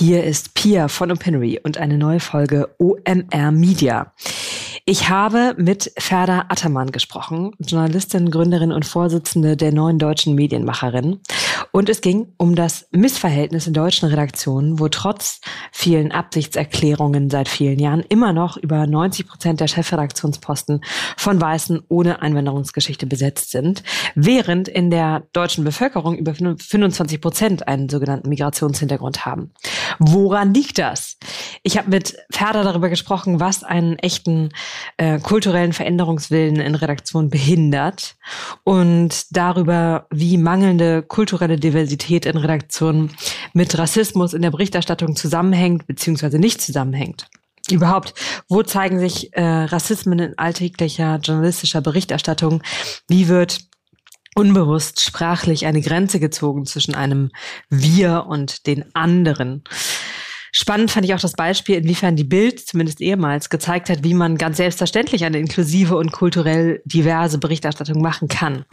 Hier ist Pia von Opinory und eine neue Folge OMR Media. Ich habe mit Ferda Attermann gesprochen, Journalistin, Gründerin und Vorsitzende der neuen deutschen Medienmacherin. Und es ging um das Missverhältnis in deutschen Redaktionen, wo trotz vielen Absichtserklärungen seit vielen Jahren immer noch über 90 Prozent der Chefredaktionsposten von Weißen ohne Einwanderungsgeschichte besetzt sind, während in der deutschen Bevölkerung über 25 Prozent einen sogenannten Migrationshintergrund haben. Woran liegt das? Ich habe mit Ferda darüber gesprochen, was einen echten äh, kulturellen Veränderungswillen in Redaktionen behindert und darüber, wie mangelnde kulturelle Diversität in Redaktionen mit Rassismus in der Berichterstattung zusammenhängt bzw. nicht zusammenhängt. Überhaupt, wo zeigen sich äh, Rassismen in alltäglicher journalistischer Berichterstattung? Wie wird unbewusst sprachlich eine Grenze gezogen zwischen einem Wir und den anderen? Spannend fand ich auch das Beispiel, inwiefern die Bild, zumindest ehemals, gezeigt hat, wie man ganz selbstverständlich eine inklusive und kulturell diverse Berichterstattung machen kann.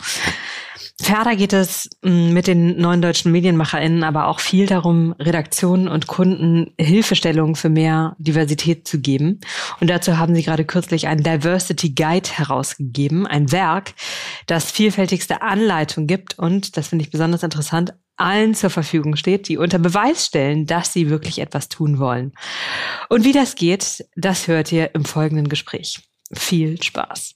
Ferner geht es mm, mit den neuen deutschen MedienmacherInnen aber auch viel darum, Redaktionen und Kunden Hilfestellungen für mehr Diversität zu geben. Und dazu haben sie gerade kürzlich einen Diversity Guide herausgegeben, ein Werk, das vielfältigste Anleitungen gibt und, das finde ich besonders interessant, allen zur Verfügung steht, die unter Beweis stellen, dass sie wirklich etwas tun wollen. Und wie das geht, das hört ihr im folgenden Gespräch. Viel Spaß.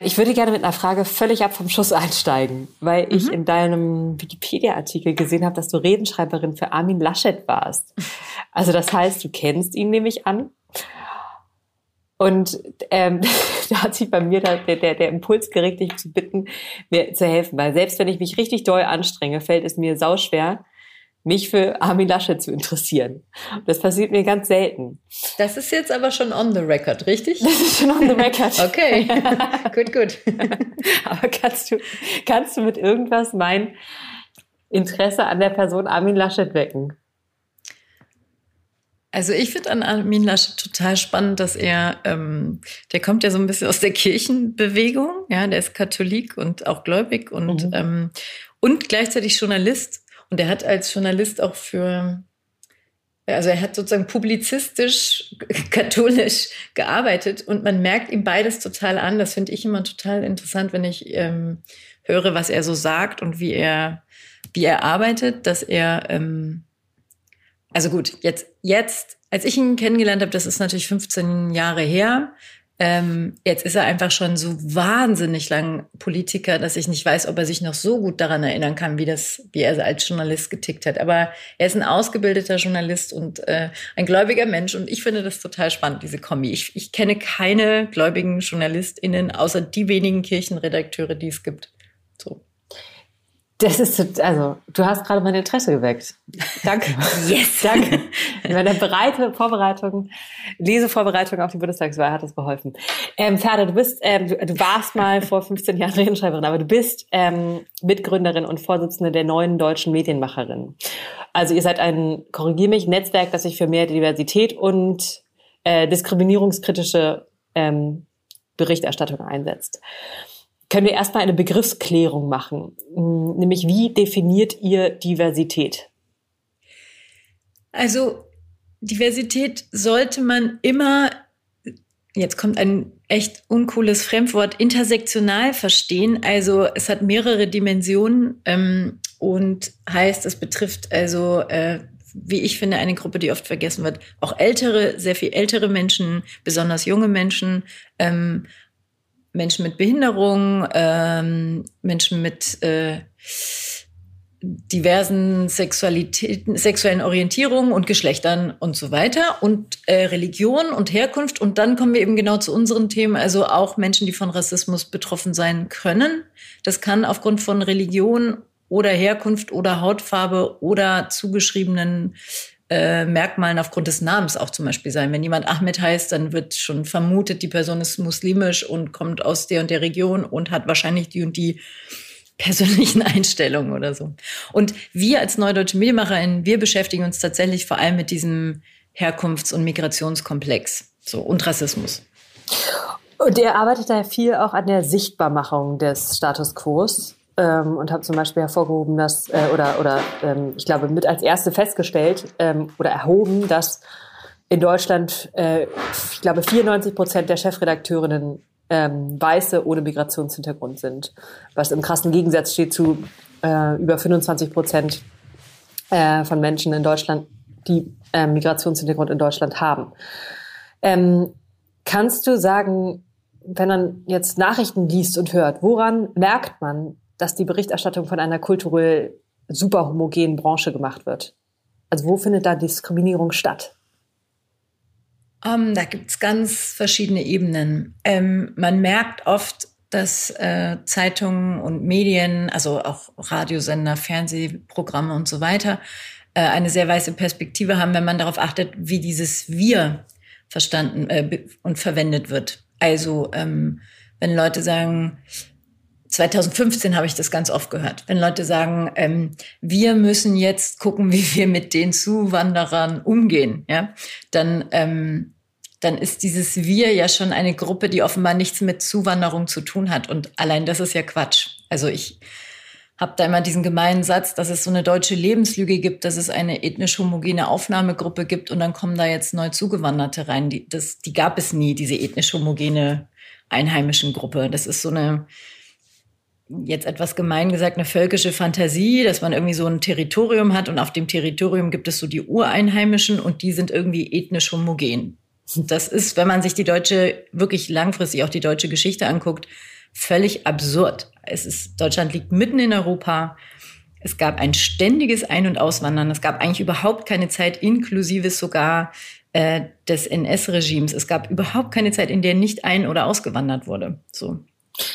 Ich würde gerne mit einer Frage völlig ab vom Schuss einsteigen, weil ich mhm. in deinem Wikipedia-Artikel gesehen habe, dass du Redenschreiberin für Armin Laschet warst. Also das heißt, du kennst ihn nämlich an. Und ähm, da hat sich bei mir der, der, der Impuls geregt, dich zu bitten, mir zu helfen. Weil selbst wenn ich mich richtig doll anstrenge, fällt es mir sauschwer, mich für Armin Laschet zu interessieren. Das passiert mir ganz selten. Das ist jetzt aber schon on the record, richtig? Das ist schon on the record. okay, gut, gut. aber kannst du, kannst du mit irgendwas mein Interesse an der Person Armin Laschet wecken? Also ich finde an Armin Laschet total spannend, dass er, ähm, der kommt ja so ein bisschen aus der Kirchenbewegung, ja, der ist Katholik und auch gläubig und, mhm. ähm, und gleichzeitig Journalist. Und er hat als Journalist auch für, also er hat sozusagen publizistisch katholisch gearbeitet und man merkt ihm beides total an. Das finde ich immer total interessant, wenn ich ähm, höre, was er so sagt und wie er, wie er arbeitet, dass er ähm, also gut, jetzt, jetzt, als ich ihn kennengelernt habe, das ist natürlich 15 Jahre her. Ähm, jetzt ist er einfach schon so wahnsinnig lang Politiker, dass ich nicht weiß, ob er sich noch so gut daran erinnern kann, wie das, wie er als Journalist getickt hat. Aber er ist ein ausgebildeter Journalist und äh, ein gläubiger Mensch. Und ich finde das total spannend, diese Kombi. Ich, ich kenne keine gläubigen JournalistInnen, außer die wenigen Kirchenredakteure, die es gibt. So. Das ist, also, du hast gerade mein Interesse geweckt. Danke. Yes. Danke. In meiner breite Vorbereitung, Lesevorbereitung auf die Bundestagswahl hat das geholfen. Ähm, Ferda, du bist, ähm, du, du, warst mal vor 15 Jahren Redenschreiberin, aber du bist ähm, Mitgründerin und Vorsitzende der neuen deutschen Medienmacherin. Also ihr seid ein, korrigier mich, Netzwerk, das sich für mehr Diversität und äh, diskriminierungskritische ähm, Berichterstattung einsetzt können wir erstmal eine Begriffsklärung machen. Hm, nämlich, wie definiert ihr Diversität? Also, Diversität sollte man immer, jetzt kommt ein echt uncooles Fremdwort, intersektional verstehen. Also, es hat mehrere Dimensionen ähm, und heißt, es betrifft also, äh, wie ich finde, eine Gruppe, die oft vergessen wird. Auch ältere, sehr viel ältere Menschen, besonders junge Menschen, ähm, Menschen mit Behinderung, ähm, Menschen mit äh, diversen Sexualitäten, sexuellen Orientierungen und Geschlechtern und so weiter und äh, Religion und Herkunft. Und dann kommen wir eben genau zu unseren Themen, also auch Menschen, die von Rassismus betroffen sein können. Das kann aufgrund von Religion oder Herkunft oder Hautfarbe oder zugeschriebenen äh, Merkmalen aufgrund des Namens auch zum Beispiel sein. Wenn jemand Ahmed heißt, dann wird schon vermutet, die Person ist muslimisch und kommt aus der und der Region und hat wahrscheinlich die und die persönlichen Einstellungen oder so. Und wir als Neudeutsche Medienmacherin, wir beschäftigen uns tatsächlich vor allem mit diesem Herkunfts- und Migrationskomplex so, und Rassismus. Und ihr arbeitet da viel auch an der Sichtbarmachung des Status Quos. Ähm, und habe zum Beispiel hervorgehoben, dass, äh, oder, oder ähm, ich glaube, mit als erste festgestellt ähm, oder erhoben, dass in Deutschland, äh, ich glaube, 94 Prozent der Chefredakteurinnen ähm, Weiße ohne Migrationshintergrund sind, was im krassen Gegensatz steht zu äh, über 25 Prozent äh, von Menschen in Deutschland, die äh, Migrationshintergrund in Deutschland haben. Ähm, kannst du sagen, wenn man jetzt Nachrichten liest und hört, woran merkt man, dass die Berichterstattung von einer kulturell super homogenen Branche gemacht wird? Also wo findet da Diskriminierung statt? Um, ähm, da gibt's ganz verschiedene Ebenen. Ähm, man merkt oft, dass äh, Zeitungen und Medien, also auch Radiosender, Fernsehprogramme und so weiter, äh, eine sehr weiße Perspektive haben, wenn man darauf achtet, wie dieses Wir verstanden äh, und verwendet wird. Also ähm, wenn Leute sagen, 2015 habe ich das ganz oft gehört. Wenn Leute sagen, ähm, wir müssen jetzt gucken, wie wir mit den Zuwanderern umgehen, ja, dann, ähm, dann ist dieses Wir ja schon eine Gruppe, die offenbar nichts mit Zuwanderung zu tun hat. Und allein das ist ja Quatsch. Also ich habe da immer diesen gemeinen Satz, dass es so eine deutsche Lebenslüge gibt, dass es eine ethnisch homogene Aufnahmegruppe gibt und dann kommen da jetzt neu Zugewanderte rein. Die, das, die gab es nie, diese ethnisch homogene einheimischen Gruppe. Das ist so eine jetzt etwas gemein gesagt, eine völkische Fantasie, dass man irgendwie so ein Territorium hat und auf dem Territorium gibt es so die Ureinheimischen und die sind irgendwie ethnisch homogen. Das ist, wenn man sich die deutsche, wirklich langfristig auch die deutsche Geschichte anguckt, völlig absurd. Es ist, Deutschland liegt mitten in Europa. Es gab ein ständiges Ein- und Auswandern. Es gab eigentlich überhaupt keine Zeit, inklusive sogar äh, des NS-Regimes. Es gab überhaupt keine Zeit, in der nicht ein- oder ausgewandert wurde. So.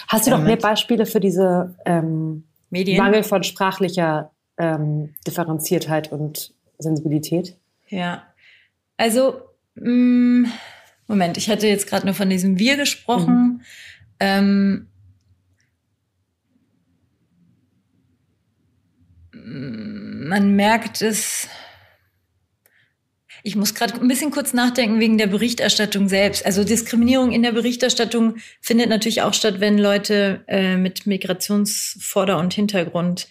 Hast du noch mehr Beispiele für diese ähm, Medien? Mangel von sprachlicher ähm, Differenziertheit und Sensibilität? Ja, also mh, mm, Moment, ich hatte jetzt gerade nur von diesem Wir gesprochen. Mhm. Ähm, man merkt es ich muss gerade ein bisschen kurz nachdenken wegen der Berichterstattung selbst. Also Diskriminierung in der Berichterstattung findet natürlich auch statt, wenn Leute äh, mit Migrationsvorder- und Hintergrund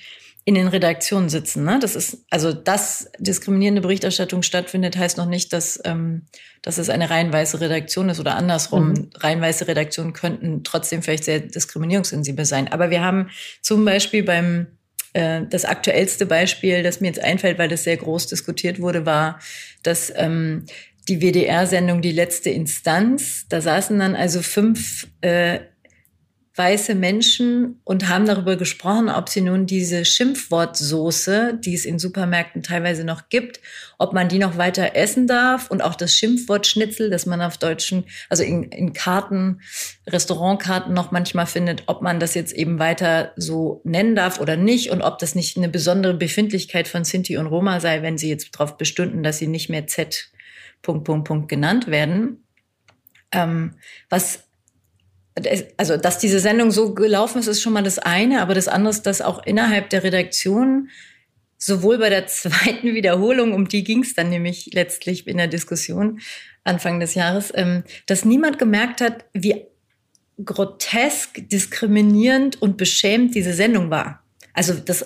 in den Redaktionen sitzen. Ne? Das ist also, dass diskriminierende Berichterstattung stattfindet, heißt noch nicht, dass, ähm, dass es eine reihenweise Redaktion ist oder andersrum. Mhm. Reihenweise Redaktionen könnten trotzdem vielleicht sehr diskriminierungssensibel sein. Aber wir haben zum Beispiel beim äh, das aktuellste Beispiel, das mir jetzt einfällt, weil das sehr groß diskutiert wurde, war, dass ähm, die WDR-Sendung Die letzte Instanz, da saßen dann also fünf äh, weiße Menschen und haben darüber gesprochen, ob sie nun diese Schimpfwortsoße, die es in Supermärkten teilweise noch gibt, ob man die noch weiter essen darf und auch das Schimpfwort Schnitzel, das man auf deutschen, also in, in Karten, Restaurantkarten noch manchmal findet, ob man das jetzt eben weiter so nennen darf oder nicht und ob das nicht eine besondere Befindlichkeit von Sinti und Roma sei, wenn sie jetzt darauf bestünden, dass sie nicht mehr Z Punkt, Punkt, Punkt genannt werden. Ähm, was also dass diese Sendung so gelaufen ist, ist schon mal das eine, aber das andere ist, dass auch innerhalb der Redaktion sowohl bei der zweiten Wiederholung, um die ging es dann nämlich letztlich in der Diskussion Anfang des Jahres, ähm, dass niemand gemerkt hat, wie grotesk, diskriminierend und beschämt diese Sendung war. Also das,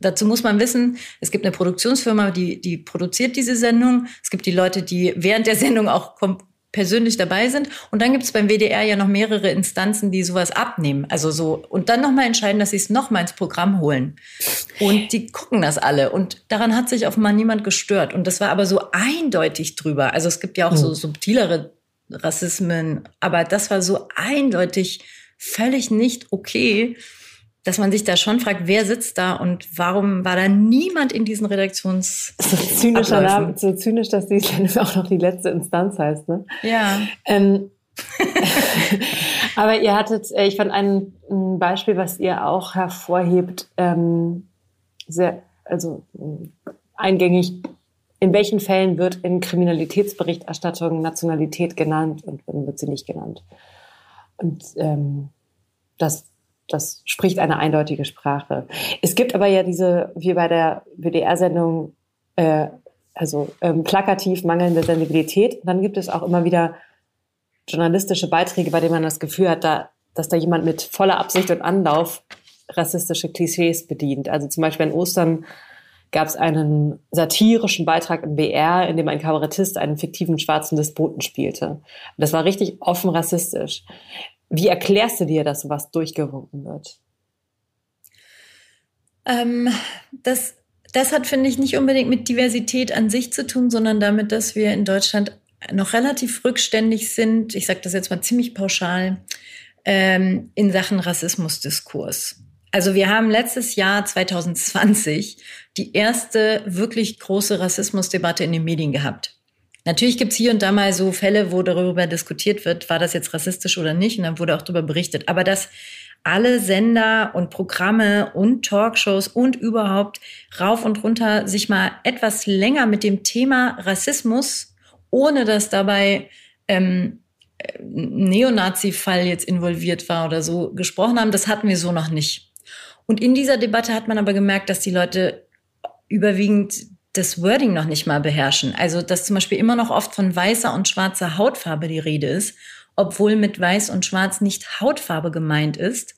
dazu muss man wissen, es gibt eine Produktionsfirma, die, die produziert diese Sendung. Es gibt die Leute, die während der Sendung auch persönlich dabei sind. Und dann gibt es beim WDR ja noch mehrere Instanzen, die sowas abnehmen. Also so, und dann nochmal entscheiden, dass sie es nochmal ins Programm holen. Und die gucken das alle. Und daran hat sich offenbar niemand gestört. Und das war aber so eindeutig drüber. Also es gibt ja auch so hm. subtilere Rassismen, aber das war so eindeutig völlig nicht okay dass man sich da schon fragt, wer sitzt da und warum war da niemand in diesen Redaktions so zynischer Name, so zynisch, dass die auch noch die letzte Instanz heißt, ne? Ja. Ähm, aber ihr hattet, äh, ich fand ein, ein, Beispiel, was ihr auch hervorhebt, ähm, sehr, also eingängig. In welchen Fällen wird in Kriminalitätsberichterstattung Nationalität genannt und wann wird sie nicht genannt? Und ähm, das das spricht eine eindeutige Sprache. Es gibt aber ja diese, wie bei der WDR-Sendung, äh, also ähm, plakativ mangelnde Sensibilität. dann gibt es auch immer wieder journalistische Beiträge, bei denen man das Gefühl hat, da, dass da jemand mit voller Absicht und Anlauf rassistische Klischees bedient. Also zum Beispiel an Ostern gab es einen satirischen Beitrag im BR, in dem ein Kabarettist einen fiktiven schwarzen Despoten spielte. Und das war richtig offen rassistisch. Wie erklärst du dir, dass sowas durchgewunken wird? Ähm, das, das hat, finde ich, nicht unbedingt mit Diversität an sich zu tun, sondern damit, dass wir in Deutschland noch relativ rückständig sind. Ich sage das jetzt mal ziemlich pauschal ähm, in Sachen Rassismusdiskurs. Also wir haben letztes Jahr 2020 die erste wirklich große Rassismusdebatte in den Medien gehabt. Natürlich gibt's hier und da mal so Fälle, wo darüber diskutiert wird, war das jetzt rassistisch oder nicht, und dann wurde auch darüber berichtet. Aber dass alle Sender und Programme und Talkshows und überhaupt rauf und runter sich mal etwas länger mit dem Thema Rassismus, ohne dass dabei ähm, Neonazi-Fall jetzt involviert war oder so gesprochen haben, das hatten wir so noch nicht. Und in dieser Debatte hat man aber gemerkt, dass die Leute überwiegend das Wording noch nicht mal beherrschen. Also, dass zum Beispiel immer noch oft von weißer und schwarzer Hautfarbe die Rede ist, obwohl mit weiß und schwarz nicht Hautfarbe gemeint ist.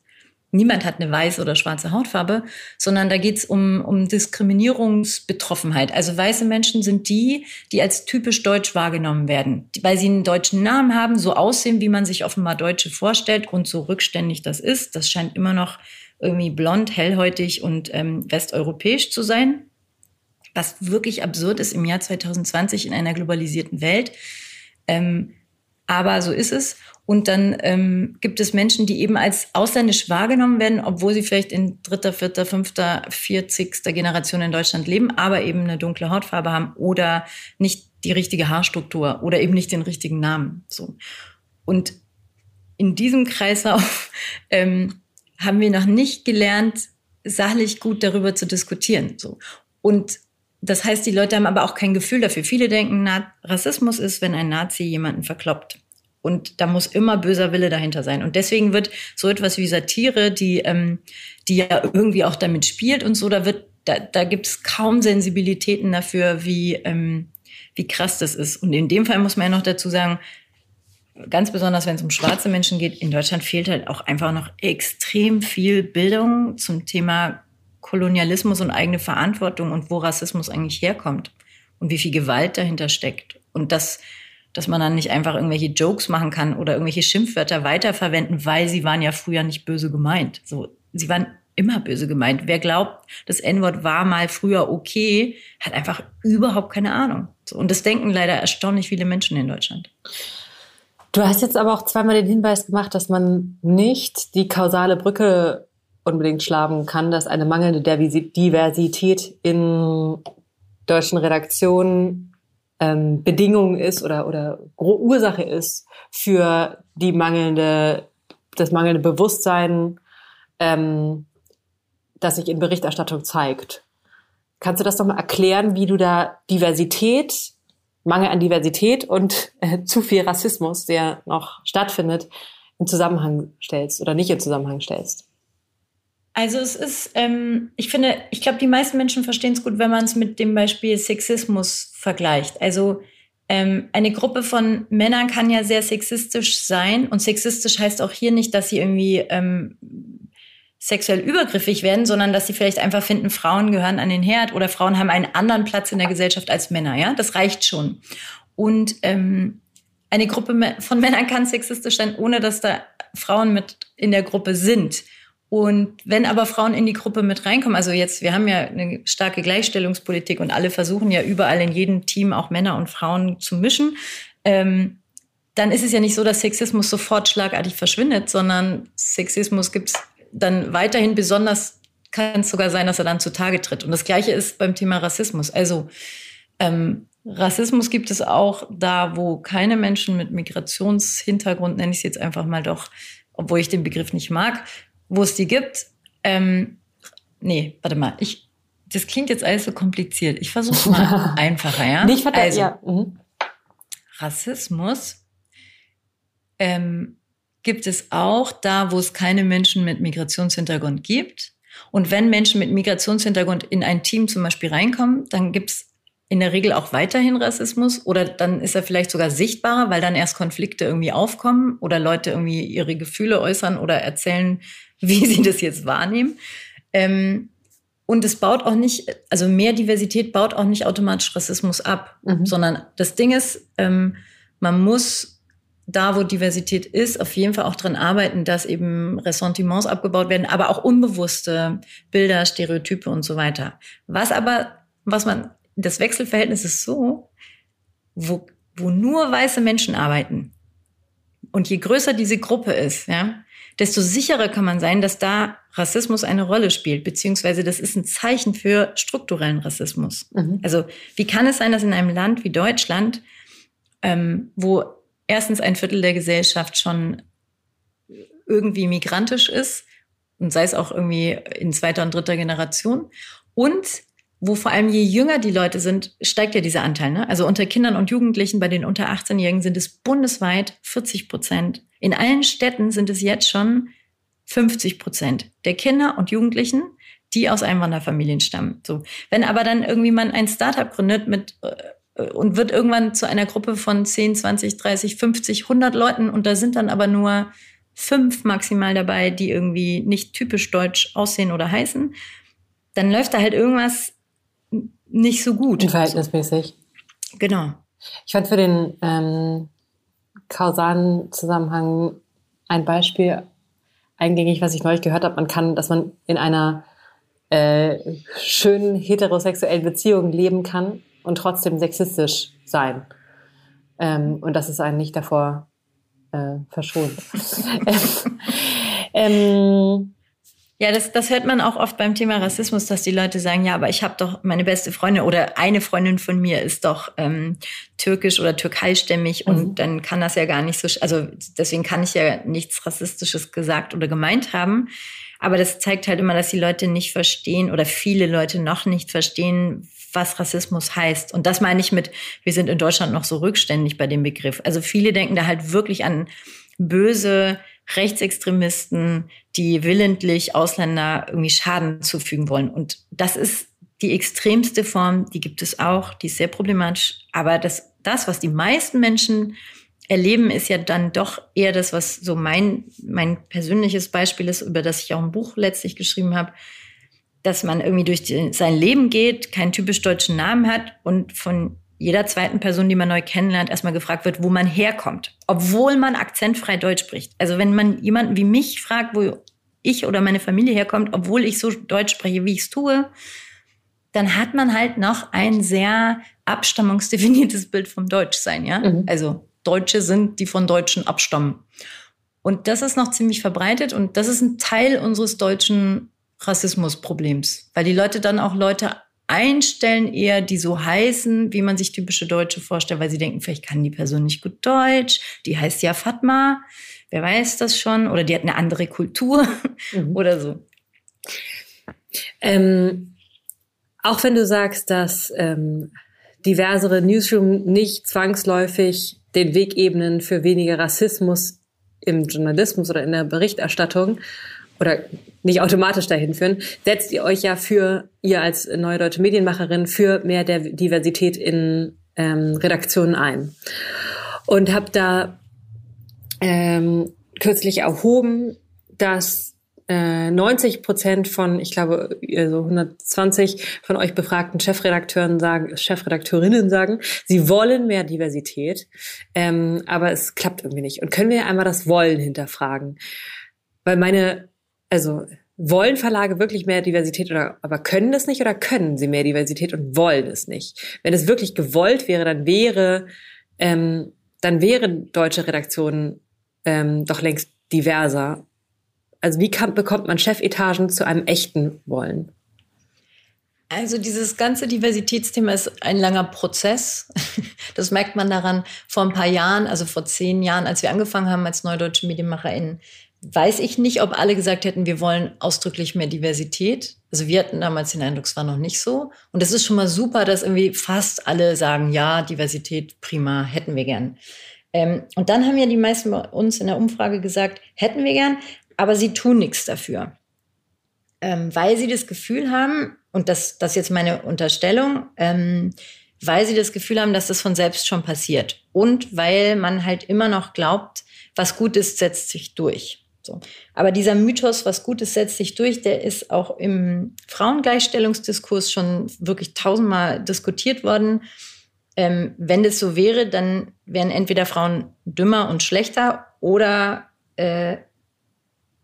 Niemand hat eine weiße oder schwarze Hautfarbe, sondern da geht's um, um Diskriminierungsbetroffenheit. Also weiße Menschen sind die, die als typisch deutsch wahrgenommen werden, weil sie einen deutschen Namen haben, so aussehen, wie man sich offenbar Deutsche vorstellt und so rückständig das ist. Das scheint immer noch irgendwie blond, hellhäutig und ähm, westeuropäisch zu sein, was wirklich absurd ist im Jahr 2020 in einer globalisierten Welt. Ähm, aber so ist es. Und dann ähm, gibt es Menschen, die eben als ausländisch wahrgenommen werden, obwohl sie vielleicht in dritter, vierter, fünfter, vierzigster Generation in Deutschland leben, aber eben eine dunkle Hautfarbe haben oder nicht die richtige Haarstruktur oder eben nicht den richtigen Namen. So. Und in diesem Kreislauf ähm, haben wir noch nicht gelernt, sachlich gut darüber zu diskutieren. So. Und das heißt, die Leute haben aber auch kein Gefühl dafür. Viele denken, Rassismus ist, wenn ein Nazi jemanden verkloppt. Und da muss immer böser Wille dahinter sein. Und deswegen wird so etwas wie Satire, die, ähm, die ja irgendwie auch damit spielt und so, da wird, da, da gibt es kaum Sensibilitäten dafür, wie, ähm, wie krass das ist. Und in dem Fall muss man ja noch dazu sagen, ganz besonders wenn es um schwarze Menschen geht, in Deutschland fehlt halt auch einfach noch extrem viel Bildung zum Thema Kolonialismus und eigene Verantwortung und wo Rassismus eigentlich herkommt und wie viel Gewalt dahinter steckt. Und das, dass man dann nicht einfach irgendwelche Jokes machen kann oder irgendwelche Schimpfwörter weiterverwenden, weil sie waren ja früher nicht böse gemeint. So, sie waren immer böse gemeint. Wer glaubt, das N-Wort war mal früher okay, hat einfach überhaupt keine Ahnung. So, und das denken leider erstaunlich viele Menschen in Deutschland. Du hast jetzt aber auch zweimal den Hinweis gemacht, dass man nicht die kausale Brücke unbedingt schlagen kann, dass eine mangelnde Diversität in deutschen Redaktionen ähm, Bedingung ist oder, oder Ursache ist für die mangelnde, das mangelnde Bewusstsein, ähm, das sich in Berichterstattung zeigt. Kannst du das doch mal erklären, wie du da Diversität Mangel an Diversität und äh, zu viel Rassismus, der noch stattfindet, in Zusammenhang stellst oder nicht in Zusammenhang stellst? Also es ist, ähm, ich finde, ich glaube, die meisten Menschen verstehen es gut, wenn man es mit dem Beispiel Sexismus vergleicht. Also ähm, eine Gruppe von Männern kann ja sehr sexistisch sein und sexistisch heißt auch hier nicht, dass sie irgendwie ähm, sexuell übergriffig werden, sondern dass sie vielleicht einfach finden, Frauen gehören an den Herd oder Frauen haben einen anderen Platz in der Gesellschaft als Männer. Ja, das reicht schon. Und ähm, eine Gruppe von Männern kann sexistisch sein, ohne dass da Frauen mit in der Gruppe sind. Und wenn aber Frauen in die Gruppe mit reinkommen, also jetzt, wir haben ja eine starke Gleichstellungspolitik und alle versuchen ja überall in jedem Team auch Männer und Frauen zu mischen, ähm, dann ist es ja nicht so, dass Sexismus sofort schlagartig verschwindet, sondern Sexismus gibt's dann weiterhin besonders kann es sogar sein, dass er dann zutage tritt. Und das Gleiche ist beim Thema Rassismus. Also ähm, Rassismus gibt es auch da, wo keine Menschen mit Migrationshintergrund, nenne ich es jetzt einfach mal doch, obwohl ich den Begriff nicht mag, wo es die gibt. Ähm, nee, warte mal, ich, das klingt jetzt alles so kompliziert. Ich versuche es mal einfacher, ja? Nicht also, ja. Mhm. Rassismus ähm, gibt es auch da, wo es keine Menschen mit Migrationshintergrund gibt. Und wenn Menschen mit Migrationshintergrund in ein Team zum Beispiel reinkommen, dann gibt es in der Regel auch weiterhin Rassismus oder dann ist er vielleicht sogar sichtbarer, weil dann erst Konflikte irgendwie aufkommen oder Leute irgendwie ihre Gefühle äußern oder erzählen, wie sie das jetzt wahrnehmen. Ähm, und es baut auch nicht, also mehr Diversität baut auch nicht automatisch Rassismus ab, mhm. sondern das Ding ist, ähm, man muss da, wo Diversität ist, auf jeden Fall auch dran arbeiten, dass eben Ressentiments abgebaut werden, aber auch unbewusste Bilder, Stereotype und so weiter. Was aber, was man, das Wechselverhältnis ist so, wo, wo nur weiße Menschen arbeiten. Und je größer diese Gruppe ist, ja, desto sicherer kann man sein, dass da Rassismus eine Rolle spielt, beziehungsweise das ist ein Zeichen für strukturellen Rassismus. Mhm. Also wie kann es sein, dass in einem Land wie Deutschland, ähm, wo erstens ein Viertel der Gesellschaft schon irgendwie migrantisch ist und sei es auch irgendwie in zweiter und dritter Generation und wo vor allem je jünger die Leute sind, steigt ja dieser Anteil. Ne? Also unter Kindern und Jugendlichen, bei den unter 18-Jährigen sind es bundesweit 40 Prozent. In allen Städten sind es jetzt schon 50 Prozent der Kinder und Jugendlichen, die aus Einwanderfamilien stammen. So. Wenn aber dann irgendwie man ein Startup gründet mit äh, und wird irgendwann zu einer Gruppe von 10, 20, 30, 50, 100 Leuten und da sind dann aber nur fünf maximal dabei, die irgendwie nicht typisch deutsch aussehen oder heißen, dann läuft da halt irgendwas nicht so gut. Verhältnismäßig. Genau. Ich fand für den ähm, kausalen Zusammenhang ein Beispiel eingängig, was ich neulich gehört habe. Man kann, dass man in einer äh, schönen heterosexuellen Beziehung leben kann und trotzdem sexistisch sein. Ähm, und dass es einen nicht davor äh, verschont. ähm, ja, das, das hört man auch oft beim Thema Rassismus, dass die Leute sagen, ja, aber ich habe doch meine beste Freundin oder eine Freundin von mir ist doch ähm, türkisch oder türkeistämmig mhm. und dann kann das ja gar nicht so, also deswegen kann ich ja nichts Rassistisches gesagt oder gemeint haben. Aber das zeigt halt immer, dass die Leute nicht verstehen oder viele Leute noch nicht verstehen, was Rassismus heißt. Und das meine ich mit, wir sind in Deutschland noch so rückständig bei dem Begriff. Also viele denken da halt wirklich an böse Rechtsextremisten, die willentlich Ausländer irgendwie Schaden zufügen wollen. Und das ist die extremste Form, die gibt es auch, die ist sehr problematisch. Aber das, das, was die meisten Menschen erleben, ist ja dann doch eher das, was so mein, mein persönliches Beispiel ist, über das ich auch ein Buch letztlich geschrieben habe, dass man irgendwie durch die, sein Leben geht, keinen typisch deutschen Namen hat und von jeder zweiten Person, die man neu kennenlernt, erstmal gefragt wird, wo man herkommt, obwohl man akzentfrei Deutsch spricht. Also wenn man jemanden wie mich fragt, wo ich oder meine Familie herkommt, obwohl ich so Deutsch spreche, wie ich es tue, dann hat man halt noch ein sehr abstammungsdefiniertes Bild vom Deutschsein, ja? Mhm. Also Deutsche sind, die von Deutschen abstammen. Und das ist noch ziemlich verbreitet und das ist ein Teil unseres deutschen Rassismusproblems, weil die Leute dann auch Leute einstellen, eher die so heißen, wie man sich typische Deutsche vorstellt, weil sie denken, vielleicht kann die Person nicht gut Deutsch, die heißt ja Fatma, wer weiß das schon, oder die hat eine andere Kultur mhm. oder so. Ähm, auch wenn du sagst, dass ähm, diversere Newsroom nicht zwangsläufig den Weg ebnen für weniger Rassismus im Journalismus oder in der Berichterstattung, oder nicht automatisch dahin führen, setzt ihr euch ja für, ihr als neue deutsche Medienmacherin, für mehr der Diversität in ähm, Redaktionen ein. Und habe da ähm, kürzlich erhoben, dass äh, 90 Prozent von, ich glaube, also 120 von euch befragten Chefredakteuren sagen, Chefredakteurinnen sagen, sie wollen mehr Diversität, ähm, aber es klappt irgendwie nicht. Und können wir einmal das Wollen hinterfragen? Weil meine also wollen Verlage wirklich mehr Diversität oder aber können das nicht oder können sie mehr Diversität und wollen es nicht? Wenn es wirklich gewollt wäre, dann wäre ähm, dann wären deutsche Redaktionen ähm, doch längst diverser. Also wie kann, bekommt man Chefetagen zu einem echten Wollen? Also dieses ganze Diversitätsthema ist ein langer Prozess. Das merkt man daran vor ein paar Jahren, also vor zehn Jahren, als wir angefangen haben als neudeutsche MedienmacherInnen, weiß ich nicht, ob alle gesagt hätten, wir wollen ausdrücklich mehr Diversität. Also wir hatten damals den Eindruck, es war noch nicht so. Und es ist schon mal super, dass irgendwie fast alle sagen, ja, Diversität, prima, hätten wir gern. Ähm, und dann haben ja die meisten bei uns in der Umfrage gesagt, hätten wir gern, aber sie tun nichts dafür. Ähm, weil sie das Gefühl haben, und das, das ist jetzt meine Unterstellung, ähm, weil sie das Gefühl haben, dass das von selbst schon passiert. Und weil man halt immer noch glaubt, was gut ist, setzt sich durch. So. Aber dieser Mythos, was Gutes setzt sich durch, der ist auch im Frauengleichstellungsdiskurs schon wirklich tausendmal diskutiert worden. Ähm, wenn das so wäre, dann wären entweder Frauen dümmer und schlechter oder äh,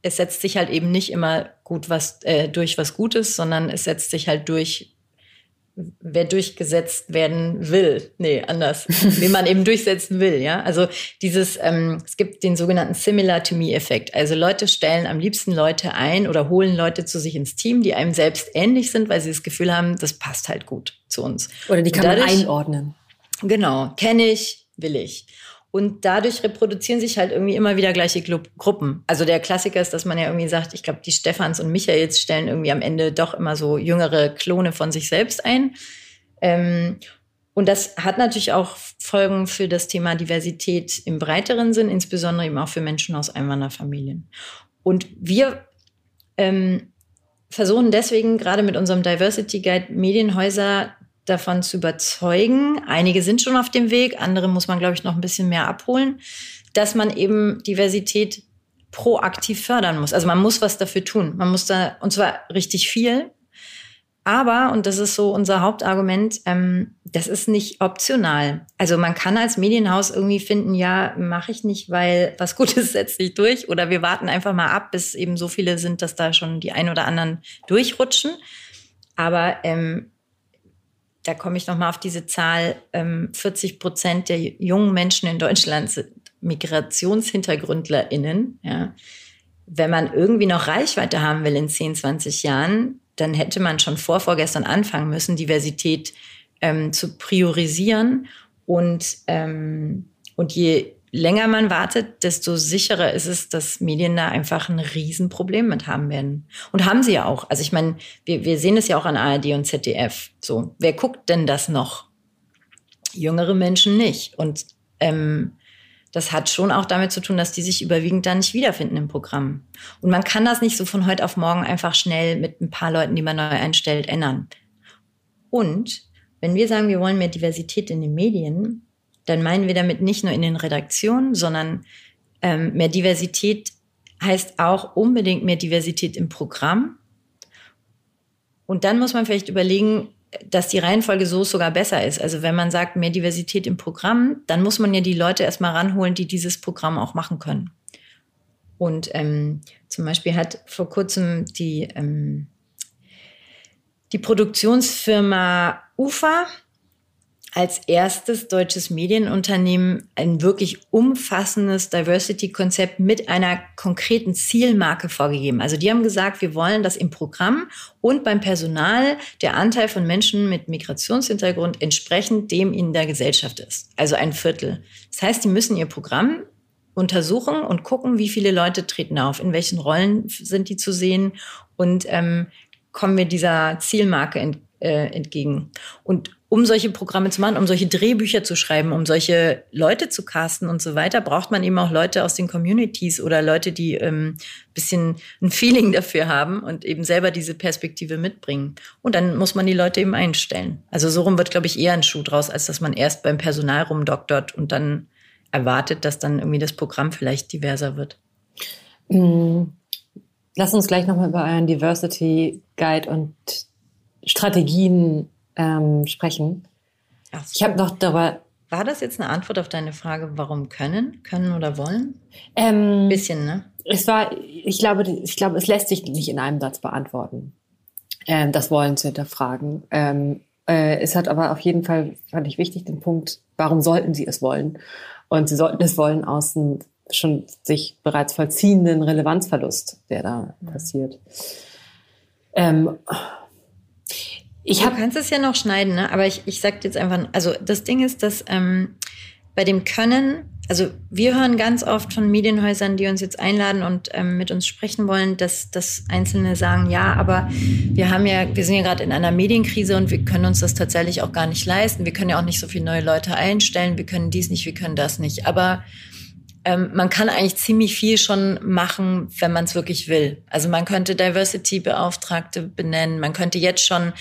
es setzt sich halt eben nicht immer gut was äh, durch was Gutes, sondern es setzt sich halt durch wer durchgesetzt werden will. Nee, anders. wie man eben durchsetzen will, ja. Also dieses, ähm, es gibt den sogenannten Similar-to-Me-Effekt. Also Leute stellen am liebsten Leute ein oder holen Leute zu sich ins Team, die einem selbst ähnlich sind, weil sie das Gefühl haben, das passt halt gut zu uns. Oder die kann dadurch, man einordnen. Genau, kenne ich, will ich. Und dadurch reproduzieren sich halt irgendwie immer wieder gleiche Gruppen. Also der Klassiker ist, dass man ja irgendwie sagt, ich glaube, die Stefans und Michaels stellen irgendwie am Ende doch immer so jüngere Klone von sich selbst ein. Ähm, und das hat natürlich auch Folgen für das Thema Diversität im breiteren Sinn, insbesondere eben auch für Menschen aus Einwanderfamilien. Und wir ähm, versuchen deswegen gerade mit unserem Diversity Guide Medienhäuser davon zu überzeugen. Einige sind schon auf dem Weg, andere muss man, glaube ich, noch ein bisschen mehr abholen, dass man eben Diversität proaktiv fördern muss. Also man muss was dafür tun. Man muss da, und zwar richtig viel. Aber, und das ist so unser Hauptargument, ähm, das ist nicht optional. Also man kann als Medienhaus irgendwie finden, ja, mache ich nicht, weil was Gutes setzt sich durch. Oder wir warten einfach mal ab, bis eben so viele sind, dass da schon die ein oder anderen durchrutschen. Aber ähm, da komme ich nochmal auf diese Zahl, ähm, 40 Prozent der jungen Menschen in Deutschland sind MigrationshintergründlerInnen. Ja. Wenn man irgendwie noch Reichweite haben will in 10, 20 Jahren, dann hätte man schon vor vorgestern anfangen müssen, Diversität ähm, zu priorisieren. Und, ähm, und je länger man wartet, desto sicherer ist es, dass Medien da einfach ein Riesenproblem mit haben werden. Und haben sie ja auch. Also ich meine, wir, wir sehen es ja auch an ARD und ZDF. So, wer guckt denn das noch? Jüngere Menschen nicht. Und ähm, das hat schon auch damit zu tun, dass die sich überwiegend da nicht wiederfinden im Programm. Und man kann das nicht so von heute auf morgen einfach schnell mit ein paar Leuten, die man neu einstellt, ändern. Und wenn wir sagen, wir wollen mehr Diversität in den Medien, dann meinen wir damit nicht nur in den Redaktionen, sondern ähm, mehr Diversität heißt auch unbedingt mehr Diversität im Programm. Und dann muss man vielleicht überlegen, dass die Reihenfolge so sogar besser ist. Also wenn man sagt, mehr Diversität im Programm, dann muss man ja die Leute erstmal ranholen, die dieses Programm auch machen können. Und ähm, zum Beispiel hat vor kurzem die, ähm, die Produktionsfirma UFA als erstes deutsches Medienunternehmen ein wirklich umfassendes Diversity-Konzept mit einer konkreten Zielmarke vorgegeben. Also die haben gesagt, wir wollen, dass im Programm und beim Personal der Anteil von Menschen mit Migrationshintergrund entsprechend dem in der Gesellschaft ist. Also ein Viertel. Das heißt, die müssen ihr Programm untersuchen und gucken, wie viele Leute treten auf, in welchen Rollen sind die zu sehen und ähm, kommen wir dieser Zielmarke ent, äh, entgegen. Und um solche Programme zu machen, um solche Drehbücher zu schreiben, um solche Leute zu casten und so weiter, braucht man eben auch Leute aus den Communities oder Leute, die ähm, bisschen ein Feeling dafür haben und eben selber diese Perspektive mitbringen. Und dann muss man die Leute eben einstellen. Also so rum wird, glaube ich, eher ein Schuh draus, als dass man erst beim Personal rumdoktort und dann erwartet, dass dann irgendwie das Programm vielleicht diverser wird. Mhm. Lass uns gleich nochmal über euren Diversity Guide und Strategien ähm, sprechen. So. Ich habe noch darüber. War das jetzt eine Antwort auf deine Frage, warum können? Können oder wollen? Ähm, Bisschen, ne? Es war, ich glaube, ich glaube, es lässt sich nicht in einem Satz beantworten, ähm, das Wollen zu hinterfragen. Ähm, äh, es hat aber auf jeden Fall, fand ich wichtig, den Punkt, warum sollten sie es wollen? Und sie sollten es wollen aus einem schon sich bereits vollziehenden Relevanzverlust, der da mhm. passiert. Ähm, ich hab, du kannst es ja noch schneiden, ne? aber ich, ich sag jetzt einfach, also das Ding ist, dass ähm, bei dem Können, also wir hören ganz oft von Medienhäusern, die uns jetzt einladen und ähm, mit uns sprechen wollen, dass, dass Einzelne sagen, ja, aber wir haben ja, wir sind ja gerade in einer Medienkrise und wir können uns das tatsächlich auch gar nicht leisten. Wir können ja auch nicht so viele neue Leute einstellen, wir können dies nicht, wir können das nicht. Aber ähm, man kann eigentlich ziemlich viel schon machen, wenn man es wirklich will. Also man könnte Diversity-Beauftragte benennen, man könnte jetzt schon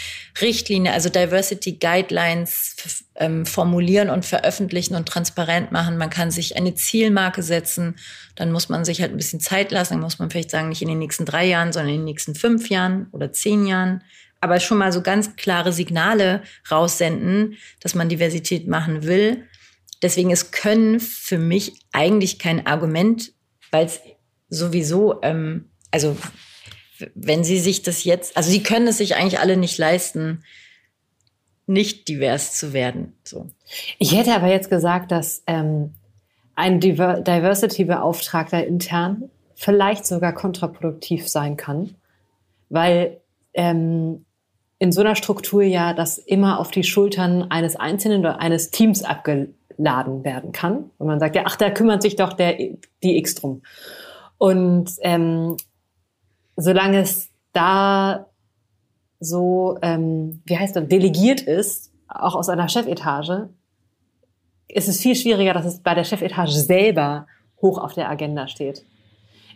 Richtlinien, also Diversity Guidelines ähm, formulieren und veröffentlichen und transparent machen. Man kann sich eine Zielmarke setzen, dann muss man sich halt ein bisschen Zeit lassen, dann muss man vielleicht sagen, nicht in den nächsten drei Jahren, sondern in den nächsten fünf Jahren oder zehn Jahren. Aber schon mal so ganz klare Signale raussenden, dass man Diversität machen will Deswegen ist Können für mich eigentlich kein Argument, weil es sowieso, ähm, also wenn Sie sich das jetzt, also Sie können es sich eigentlich alle nicht leisten, nicht divers zu werden. So. Ich hätte aber jetzt gesagt, dass ähm, ein Diversity-Beauftragter intern vielleicht sogar kontraproduktiv sein kann, weil ähm, in so einer Struktur ja das immer auf die Schultern eines Einzelnen oder eines Teams abge laden werden kann. Und man sagt, ja, ach, da kümmert sich doch der, die X drum. Und ähm, solange es da so, ähm, wie heißt das, delegiert ist, auch aus einer Chefetage, ist es viel schwieriger, dass es bei der Chefetage selber hoch auf der Agenda steht.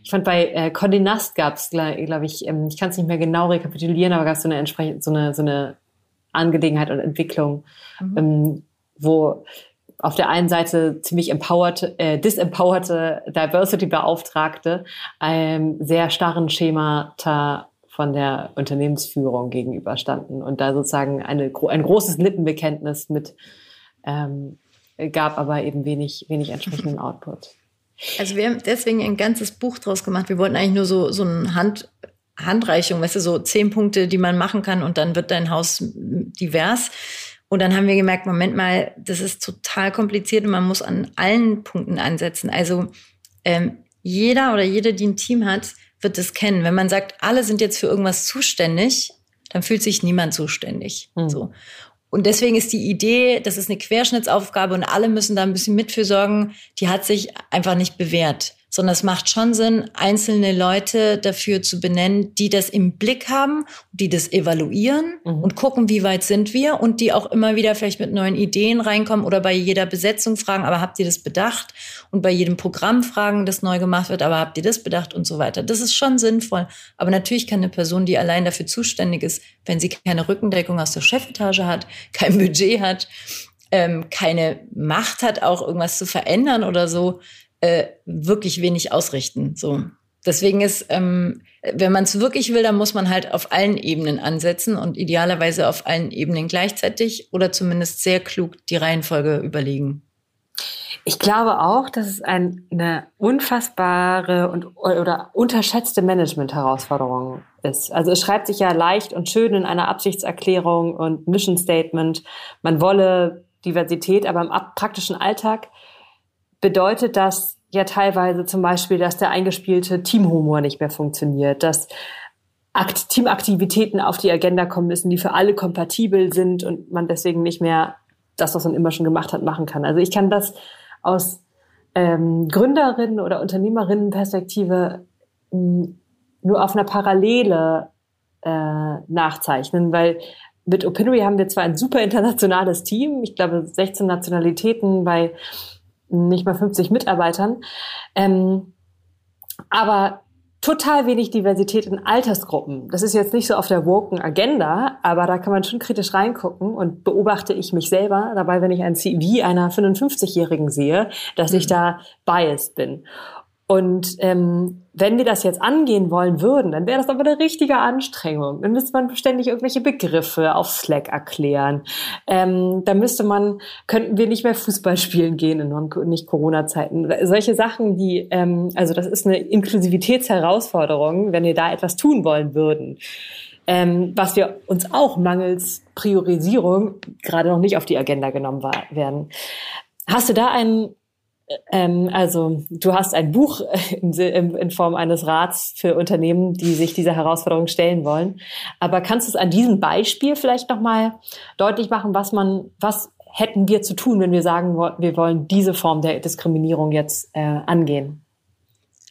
Ich fand bei äh, Condé Nast gab es, glaube ich, ähm, ich kann es nicht mehr genau rekapitulieren, aber gab es so eine entsprechend so eine so eine Angelegenheit und Entwicklung, mhm. ähm, wo auf der einen Seite ziemlich empowered, äh, disempowerte Diversity-Beauftragte einem sehr starren Schemata von der Unternehmensführung gegenüberstanden und da sozusagen eine, ein großes Lippenbekenntnis mit ähm, gab aber eben wenig, wenig entsprechenden Output. Also wir haben deswegen ein ganzes Buch draus gemacht. Wir wollten eigentlich nur so, so ein Hand, Handreichung, weißt du, so zehn Punkte, die man machen kann und dann wird dein Haus divers. Und dann haben wir gemerkt, Moment mal, das ist total kompliziert und man muss an allen Punkten ansetzen. Also ähm, jeder oder jede, die ein Team hat, wird das kennen. Wenn man sagt, alle sind jetzt für irgendwas zuständig, dann fühlt sich niemand zuständig. Mhm. So. Und deswegen ist die Idee, das ist eine Querschnittsaufgabe und alle müssen da ein bisschen mit für sorgen, die hat sich einfach nicht bewährt sondern es macht schon Sinn, einzelne Leute dafür zu benennen, die das im Blick haben, die das evaluieren mhm. und gucken, wie weit sind wir und die auch immer wieder vielleicht mit neuen Ideen reinkommen oder bei jeder Besetzung fragen, aber habt ihr das bedacht? Und bei jedem Programm fragen, das neu gemacht wird, aber habt ihr das bedacht und so weiter. Das ist schon sinnvoll. Aber natürlich kann eine Person, die allein dafür zuständig ist, wenn sie keine Rückendeckung aus der Chefetage hat, kein Budget hat, ähm, keine Macht hat, auch irgendwas zu verändern oder so, äh, wirklich wenig ausrichten. So. Deswegen ist, ähm, wenn man es wirklich will, dann muss man halt auf allen Ebenen ansetzen und idealerweise auf allen Ebenen gleichzeitig oder zumindest sehr klug die Reihenfolge überlegen. Ich glaube auch, dass es ein, eine unfassbare und oder unterschätzte Management-Herausforderung ist. Also es schreibt sich ja leicht und schön in einer Absichtserklärung und Mission Statement, man wolle Diversität, aber im praktischen Alltag bedeutet das ja teilweise zum Beispiel, dass der eingespielte Teamhumor nicht mehr funktioniert, dass Akt Teamaktivitäten auf die Agenda kommen müssen, die für alle kompatibel sind und man deswegen nicht mehr das, was man immer schon gemacht hat, machen kann. Also ich kann das aus ähm, Gründerinnen oder Unternehmerinnenperspektive hm, nur auf einer Parallele äh, nachzeichnen, weil mit Opinory haben wir zwar ein super internationales Team, ich glaube 16 Nationalitäten bei nicht mal 50 Mitarbeitern. Ähm, aber total wenig Diversität in Altersgruppen. Das ist jetzt nicht so auf der woken Agenda, aber da kann man schon kritisch reingucken und beobachte ich mich selber dabei, wenn ich ein CV einer 55-Jährigen sehe, dass ich mhm. da biased bin. Und ähm, wenn wir das jetzt angehen wollen würden, dann wäre das aber eine richtige Anstrengung. Dann müsste man ständig irgendwelche Begriffe auf Slack erklären. Ähm, da müsste man, könnten wir nicht mehr Fußball spielen gehen in nicht Corona-Zeiten. Solche Sachen, die, ähm, also das ist eine Inklusivitätsherausforderung, wenn wir da etwas tun wollen würden. Ähm, was wir uns auch mangels Priorisierung gerade noch nicht auf die Agenda genommen werden. Hast du da einen ähm, also du hast ein Buch in, in, Form eines Rats für Unternehmen, die sich dieser Herausforderung stellen wollen. Aber kannst du es an diesem Beispiel vielleicht nochmal deutlich machen, was man, was hätten wir zu tun, wenn wir sagen, wir wollen diese Form der Diskriminierung jetzt äh, angehen?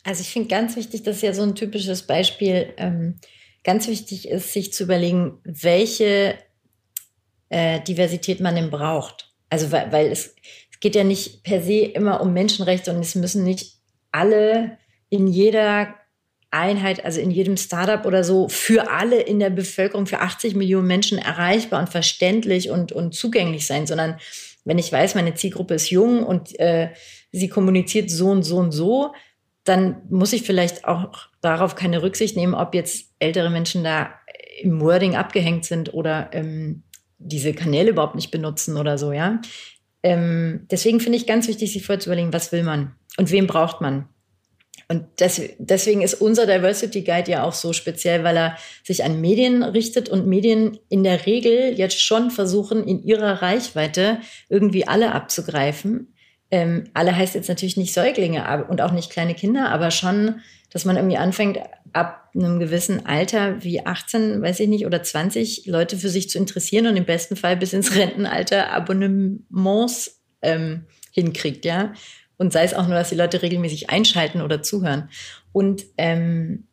Also ich finde ganz wichtig, das ist ja so ein typisches Beispiel. Ähm, ganz wichtig ist, sich zu überlegen, welche äh, Diversität man denn braucht. Also weil, weil es geht ja nicht per se immer um Menschenrechte und es müssen nicht alle in jeder Einheit, also in jedem Startup oder so, für alle in der Bevölkerung, für 80 Millionen Menschen erreichbar und verständlich und, und zugänglich sein, sondern wenn ich weiß, meine Zielgruppe ist jung und äh, sie kommuniziert so und so und so, dann muss ich vielleicht auch darauf keine Rücksicht nehmen, ob jetzt ältere Menschen da im Wording abgehängt sind oder ähm, diese Kanäle überhaupt nicht benutzen oder so, ja. Ähm, deswegen finde ich ganz wichtig, sich vorher zu überlegen, was will man und wem braucht man. Und das, deswegen ist unser Diversity Guide ja auch so speziell, weil er sich an Medien richtet und Medien in der Regel jetzt schon versuchen, in ihrer Reichweite irgendwie alle abzugreifen. Ähm, alle heißt jetzt natürlich nicht Säuglinge und auch nicht kleine Kinder, aber schon, dass man irgendwie anfängt, ab einem gewissen Alter wie 18, weiß ich nicht, oder 20 Leute für sich zu interessieren und im besten Fall bis ins Rentenalter Abonnements ähm, hinkriegt, ja. Und sei es auch nur, dass die Leute regelmäßig einschalten oder zuhören. Und, ähm,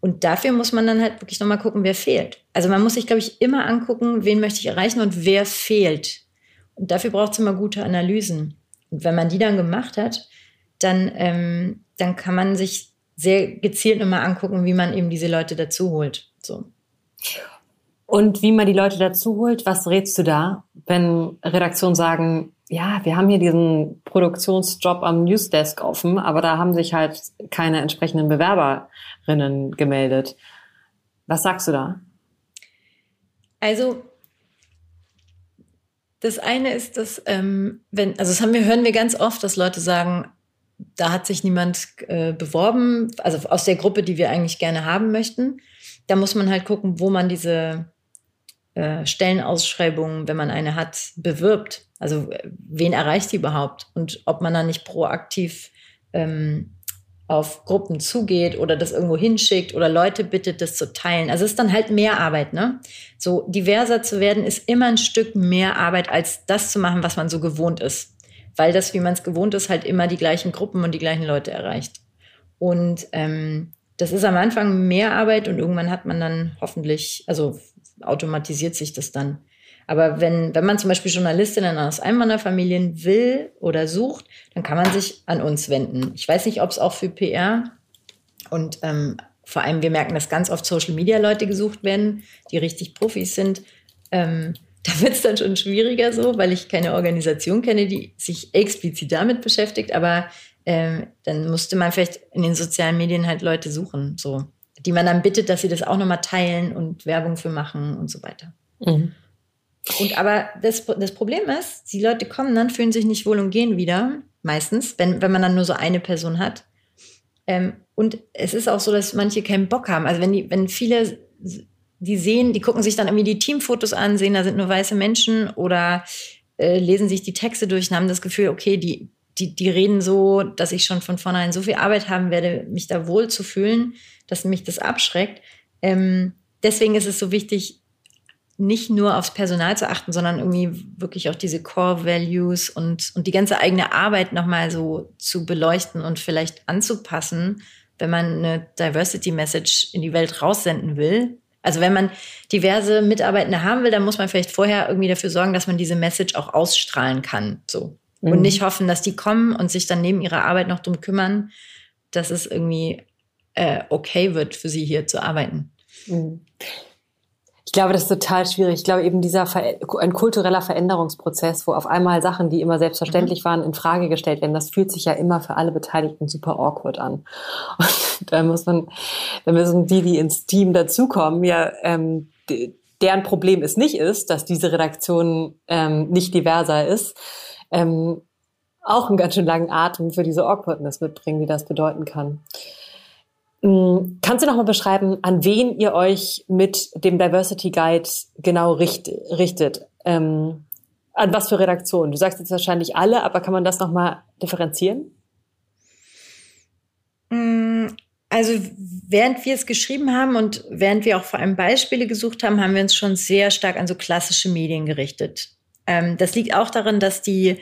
und dafür muss man dann halt wirklich nochmal gucken, wer fehlt. Also man muss sich, glaube ich, immer angucken, wen möchte ich erreichen und wer fehlt. Und dafür braucht es immer gute Analysen. Und wenn man die dann gemacht hat, dann, ähm, dann kann man sich sehr gezielt nochmal angucken, wie man eben diese Leute dazu holt. So. Und wie man die Leute dazu holt, was rätst du da, wenn Redaktionen sagen, ja, wir haben hier diesen Produktionsjob am Newsdesk offen, aber da haben sich halt keine entsprechenden Bewerberinnen gemeldet. Was sagst du da? Also das eine ist, dass ähm, wenn, also das haben wir, hören wir ganz oft, dass Leute sagen, da hat sich niemand äh, beworben, also aus der Gruppe, die wir eigentlich gerne haben möchten. Da muss man halt gucken, wo man diese äh, Stellenausschreibungen, wenn man eine hat, bewirbt. Also wen erreicht die überhaupt? Und ob man dann nicht proaktiv ähm, auf Gruppen zugeht oder das irgendwo hinschickt oder Leute bittet, das zu teilen. Also es ist dann halt mehr Arbeit, ne? So diverser zu werden ist immer ein Stück mehr Arbeit, als das zu machen, was man so gewohnt ist. Weil das, wie man es gewohnt ist, halt immer die gleichen Gruppen und die gleichen Leute erreicht. Und ähm, das ist am Anfang mehr Arbeit und irgendwann hat man dann hoffentlich, also automatisiert sich das dann. Aber wenn, wenn man zum Beispiel Journalistinnen aus Einwanderfamilien will oder sucht, dann kann man sich an uns wenden. Ich weiß nicht, ob es auch für PR und ähm, vor allem, wir merken, dass ganz oft Social-Media-Leute gesucht werden, die richtig Profis sind. Ähm, da wird es dann schon schwieriger so, weil ich keine Organisation kenne, die sich explizit damit beschäftigt. Aber ähm, dann musste man vielleicht in den sozialen Medien halt Leute suchen, so, die man dann bittet, dass sie das auch nochmal teilen und Werbung für machen und so weiter. Mhm. Und aber das, das Problem ist, die Leute kommen dann, fühlen sich nicht wohl und gehen wieder, meistens, wenn, wenn man dann nur so eine Person hat. Ähm, und es ist auch so, dass manche keinen Bock haben. Also wenn die, wenn viele die sehen, die gucken sich dann irgendwie die Teamfotos an, sehen, da sind nur weiße Menschen oder äh, lesen sich die Texte durch und haben das Gefühl, okay, die, die, die reden so, dass ich schon von vornherein so viel Arbeit haben werde, mich da wohl zu fühlen, dass mich das abschreckt. Ähm, deswegen ist es so wichtig, nicht nur aufs Personal zu achten, sondern irgendwie wirklich auch diese Core Values und, und die ganze eigene Arbeit nochmal so zu beleuchten und vielleicht anzupassen, wenn man eine Diversity Message in die Welt raussenden will. Also wenn man diverse Mitarbeitende haben will, dann muss man vielleicht vorher irgendwie dafür sorgen, dass man diese Message auch ausstrahlen kann. So. Mhm. Und nicht hoffen, dass die kommen und sich dann neben ihrer Arbeit noch drum kümmern, dass es irgendwie äh, okay wird, für sie hier zu arbeiten. Mhm. Ich glaube, das ist total schwierig. Ich glaube eben dieser Ver ein kultureller Veränderungsprozess, wo auf einmal Sachen, die immer selbstverständlich mhm. waren, in Frage gestellt werden, das fühlt sich ja immer für alle Beteiligten super awkward an. Und da muss man, da müssen die, die ins Team dazukommen, ja, ähm, deren Problem es nicht ist, dass diese Redaktion ähm, nicht diverser ist, ähm, auch einen ganz schön langen Atem für diese Awkwardness mitbringen, die das bedeuten kann. Mm, kannst du noch mal beschreiben, an wen ihr euch mit dem Diversity Guide genau richt, richtet? Ähm, an was für Redaktionen? Du sagst jetzt wahrscheinlich alle, aber kann man das noch mal differenzieren? Mm, also während wir es geschrieben haben und während wir auch vor allem Beispiele gesucht haben, haben wir uns schon sehr stark an so klassische Medien gerichtet. Ähm, das liegt auch darin, dass die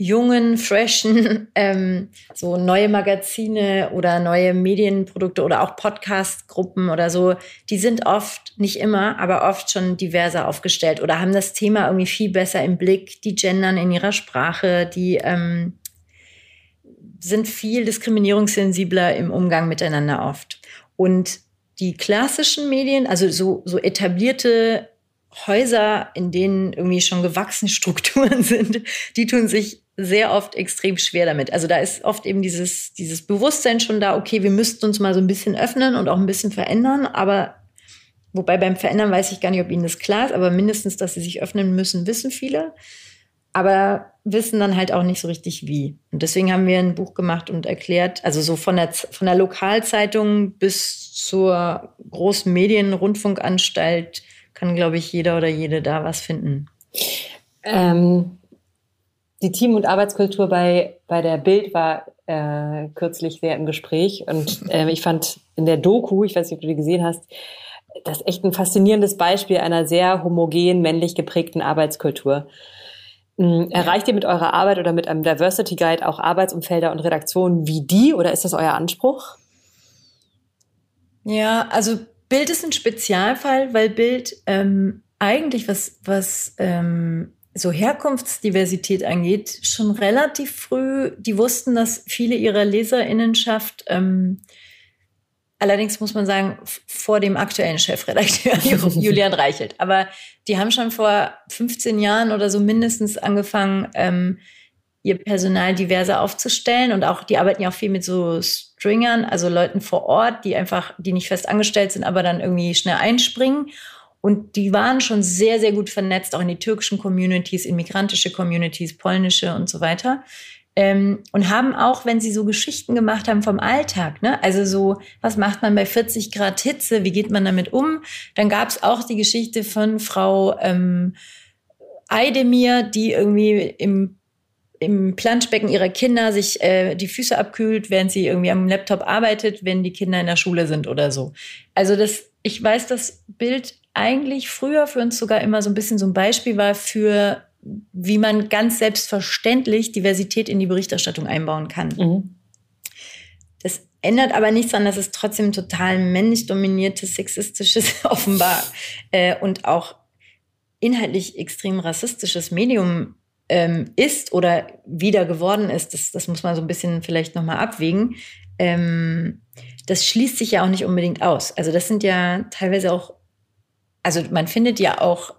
jungen, freshen, ähm, so neue Magazine oder neue Medienprodukte oder auch Podcast-Gruppen oder so, die sind oft, nicht immer, aber oft schon diverser aufgestellt oder haben das Thema irgendwie viel besser im Blick, die gendern in ihrer Sprache, die ähm, sind viel diskriminierungssensibler im Umgang miteinander oft. Und die klassischen Medien, also so, so etablierte Häuser, in denen irgendwie schon gewachsene Strukturen sind, die tun sich sehr oft extrem schwer damit. Also da ist oft eben dieses, dieses Bewusstsein schon da, okay, wir müssten uns mal so ein bisschen öffnen und auch ein bisschen verändern, aber wobei beim Verändern weiß ich gar nicht, ob Ihnen das klar ist, aber mindestens, dass sie sich öffnen müssen, wissen viele, aber wissen dann halt auch nicht so richtig wie. Und deswegen haben wir ein Buch gemacht und erklärt, also so von der, von der Lokalzeitung bis zur großen Medienrundfunkanstalt kann, glaube ich, jeder oder jede da was finden. Ähm, die Team- und Arbeitskultur bei, bei der Bild war äh, kürzlich sehr im Gespräch und äh, ich fand in der Doku, ich weiß nicht, ob du die gesehen hast, das echt ein faszinierendes Beispiel einer sehr homogen, männlich geprägten Arbeitskultur. Ähm, erreicht ihr mit eurer Arbeit oder mit einem Diversity Guide auch Arbeitsumfelder und Redaktionen wie die oder ist das euer Anspruch? Ja, also Bild ist ein Spezialfall, weil Bild ähm, eigentlich was, was ähm, so Herkunftsdiversität angeht, schon relativ früh, die wussten, dass viele ihrer Leserinnenschaft, ähm, allerdings muss man sagen, vor dem aktuellen Chefredakteur Julian Reichelt, aber die haben schon vor 15 Jahren oder so mindestens angefangen, ähm, ihr Personal diverser aufzustellen und auch, die arbeiten ja auch viel mit so Stringern, also Leuten vor Ort, die einfach, die nicht fest angestellt sind, aber dann irgendwie schnell einspringen. Und die waren schon sehr, sehr gut vernetzt, auch in die türkischen Communities, in migrantische Communities, polnische und so weiter. Ähm, und haben auch, wenn sie so Geschichten gemacht haben vom Alltag, ne? also so, was macht man bei 40 Grad Hitze, wie geht man damit um? Dann gab es auch die Geschichte von Frau ähm, Eidemir, die irgendwie im im Planschbecken ihrer Kinder sich äh, die Füße abkühlt, während sie irgendwie am Laptop arbeitet, wenn die Kinder in der Schule sind oder so. Also das, ich weiß, das Bild eigentlich früher für uns sogar immer so ein bisschen so ein Beispiel war für, wie man ganz selbstverständlich Diversität in die Berichterstattung einbauen kann. Mhm. Das ändert aber nichts an, dass es trotzdem total männlich dominiertes, sexistisches, offenbar äh, und auch inhaltlich extrem rassistisches Medium ähm, ist oder wieder geworden ist. Das, das muss man so ein bisschen vielleicht nochmal abwägen. Ähm, das schließt sich ja auch nicht unbedingt aus. Also das sind ja teilweise auch also man findet ja auch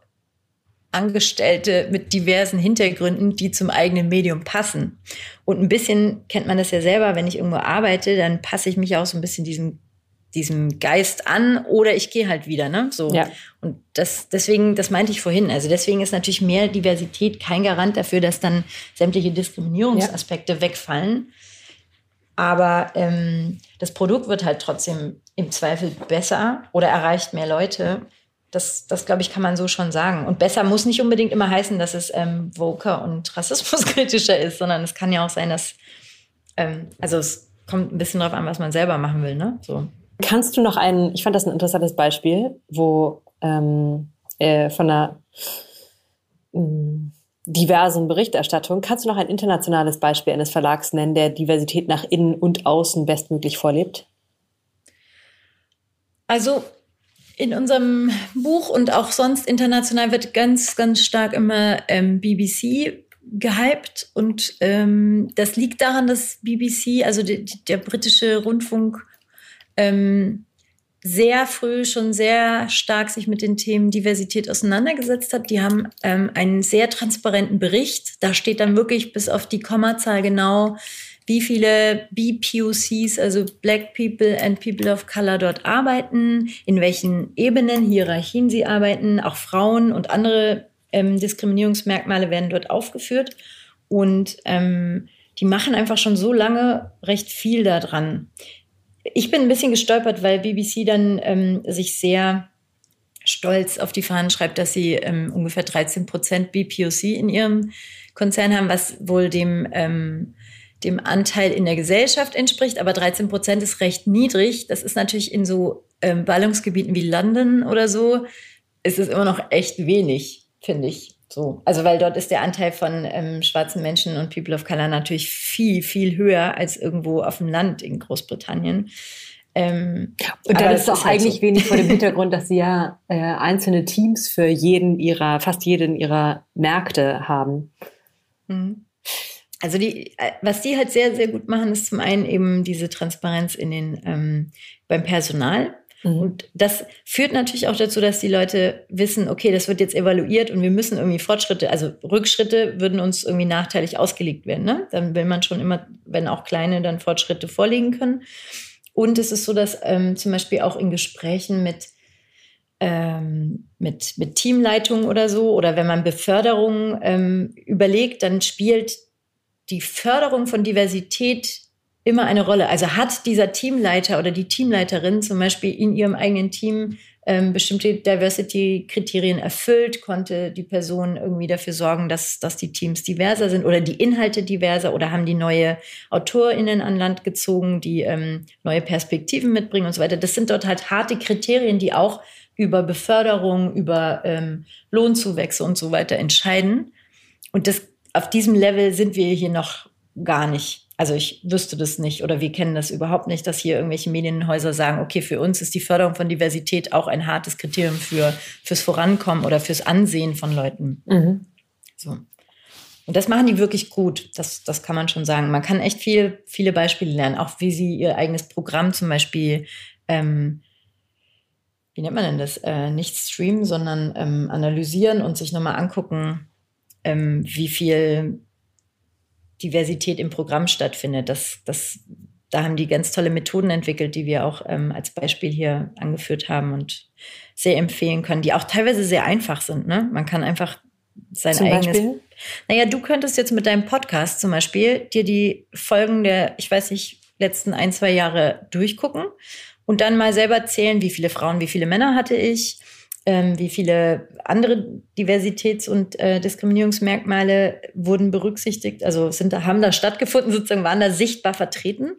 Angestellte mit diversen Hintergründen, die zum eigenen Medium passen. Und ein bisschen kennt man das ja selber, wenn ich irgendwo arbeite, dann passe ich mich auch so ein bisschen diesem diesem Geist an oder ich gehe halt wieder, ne? So. Ja. Und das, deswegen, das meinte ich vorhin. Also deswegen ist natürlich mehr Diversität kein Garant dafür, dass dann sämtliche Diskriminierungsaspekte ja. wegfallen. Aber ähm, das Produkt wird halt trotzdem im Zweifel besser oder erreicht mehr Leute, das, das glaube ich, kann man so schon sagen. Und besser muss nicht unbedingt immer heißen, dass es ähm, voker und rassismuskritischer ist, sondern es kann ja auch sein, dass, ähm, also es kommt ein bisschen darauf an, was man selber machen will. Ne? So. Kannst du noch ein, ich fand das ein interessantes Beispiel, wo ähm, äh, von einer mm, diversen Berichterstattung, kannst du noch ein internationales Beispiel eines Verlags nennen, der Diversität nach innen und außen bestmöglich vorlebt? Also in unserem Buch und auch sonst international wird ganz, ganz stark immer ähm, BBC gehypt. Und ähm, das liegt daran, dass BBC, also die, der britische Rundfunk, ähm, sehr früh schon sehr stark sich mit den Themen Diversität auseinandergesetzt hat. Die haben ähm, einen sehr transparenten Bericht. Da steht dann wirklich bis auf die Kommazahl genau, wie viele BPOCs, also Black People and People of Color, dort arbeiten, in welchen Ebenen, Hierarchien sie arbeiten. Auch Frauen und andere ähm, Diskriminierungsmerkmale werden dort aufgeführt. Und ähm, die machen einfach schon so lange recht viel daran. Ich bin ein bisschen gestolpert, weil BBC dann ähm, sich sehr stolz auf die Fahnen schreibt, dass sie ähm, ungefähr 13 Prozent BPOC in ihrem Konzern haben, was wohl dem ähm, dem Anteil in der Gesellschaft entspricht, aber 13 Prozent ist recht niedrig. Das ist natürlich in so ähm, Ballungsgebieten wie London oder so, ist es immer noch echt wenig, finde ich. So, also weil dort ist der Anteil von ähm, schwarzen Menschen und People of Color natürlich viel, viel höher als irgendwo auf dem Land in Großbritannien. Ähm, und dann ist auch halt eigentlich so. wenig vor dem Hintergrund, dass sie ja äh, einzelne Teams für jeden ihrer, fast jeden ihrer Märkte haben. Mhm. Also die, äh, was die halt sehr, sehr gut machen, ist zum einen eben diese Transparenz in den ähm, beim Personal. Mhm. Und das führt natürlich auch dazu, dass die Leute wissen, okay, das wird jetzt evaluiert und wir müssen irgendwie Fortschritte, also Rückschritte würden uns irgendwie nachteilig ausgelegt werden. Ne? Dann will man schon immer, wenn auch kleine, dann Fortschritte vorlegen können. Und es ist so, dass ähm, zum Beispiel auch in Gesprächen mit ähm, mit, mit Teamleitung oder so, oder wenn man Beförderung ähm, überlegt, dann spielt die Förderung von Diversität immer eine Rolle. Also hat dieser Teamleiter oder die Teamleiterin zum Beispiel in ihrem eigenen Team ähm, bestimmte Diversity-Kriterien erfüllt, konnte die Person irgendwie dafür sorgen, dass, dass die Teams diverser sind oder die Inhalte diverser oder haben die neue AutorInnen an Land gezogen, die ähm, neue Perspektiven mitbringen und so weiter. Das sind dort halt harte Kriterien, die auch über Beförderung, über ähm, Lohnzuwächse und so weiter entscheiden. Und das, auf diesem Level sind wir hier noch gar nicht. Also ich wüsste das nicht oder wir kennen das überhaupt nicht, dass hier irgendwelche Medienhäuser sagen, okay, für uns ist die Förderung von Diversität auch ein hartes Kriterium für, fürs Vorankommen oder fürs Ansehen von Leuten. Mhm. So. Und das machen die wirklich gut. Das, das kann man schon sagen. Man kann echt viel, viele Beispiele lernen, auch wie sie ihr eigenes Programm zum Beispiel ähm, wie nennt man denn das? Äh, nicht streamen, sondern ähm, analysieren und sich nochmal angucken, ähm, wie viel Diversität im Programm stattfindet. Das, das, da haben die ganz tolle Methoden entwickelt, die wir auch ähm, als Beispiel hier angeführt haben und sehr empfehlen können, die auch teilweise sehr einfach sind. Ne? Man kann einfach sein zum eigenes. Beispiel? Naja, du könntest jetzt mit deinem Podcast zum Beispiel dir die Folgen der, ich weiß nicht, letzten ein, zwei Jahre durchgucken und dann mal selber zählen, wie viele Frauen, wie viele Männer hatte ich, ähm, wie viele andere Diversitäts- und äh, Diskriminierungsmerkmale wurden berücksichtigt, also sind da, haben da stattgefunden, sozusagen waren da sichtbar vertreten.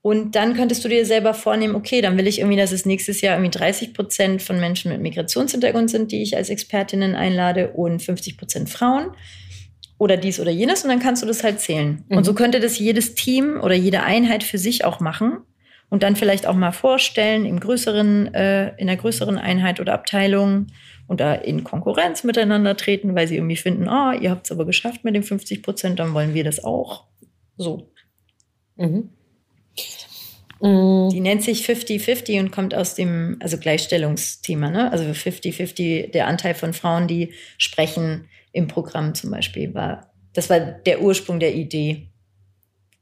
Und dann könntest du dir selber vornehmen, okay, dann will ich irgendwie, dass es nächstes Jahr irgendwie 30 Prozent von Menschen mit Migrationshintergrund sind, die ich als Expertinnen einlade und 50 Prozent Frauen oder dies oder jenes. Und dann kannst du das halt zählen. Mhm. Und so könnte das jedes Team oder jede Einheit für sich auch machen und dann vielleicht auch mal vorstellen im größeren, äh, in einer größeren Einheit oder Abteilung und da in Konkurrenz miteinander treten, weil sie irgendwie finden, ah, ihr habt es aber geschafft mit den 50 Prozent, dann wollen wir das auch. So. Mhm. Die nennt sich 50-50 und kommt aus dem, also Gleichstellungsthema, ne? Also 50-50, der Anteil von Frauen, die sprechen im Programm zum Beispiel, war, das war der Ursprung der Idee.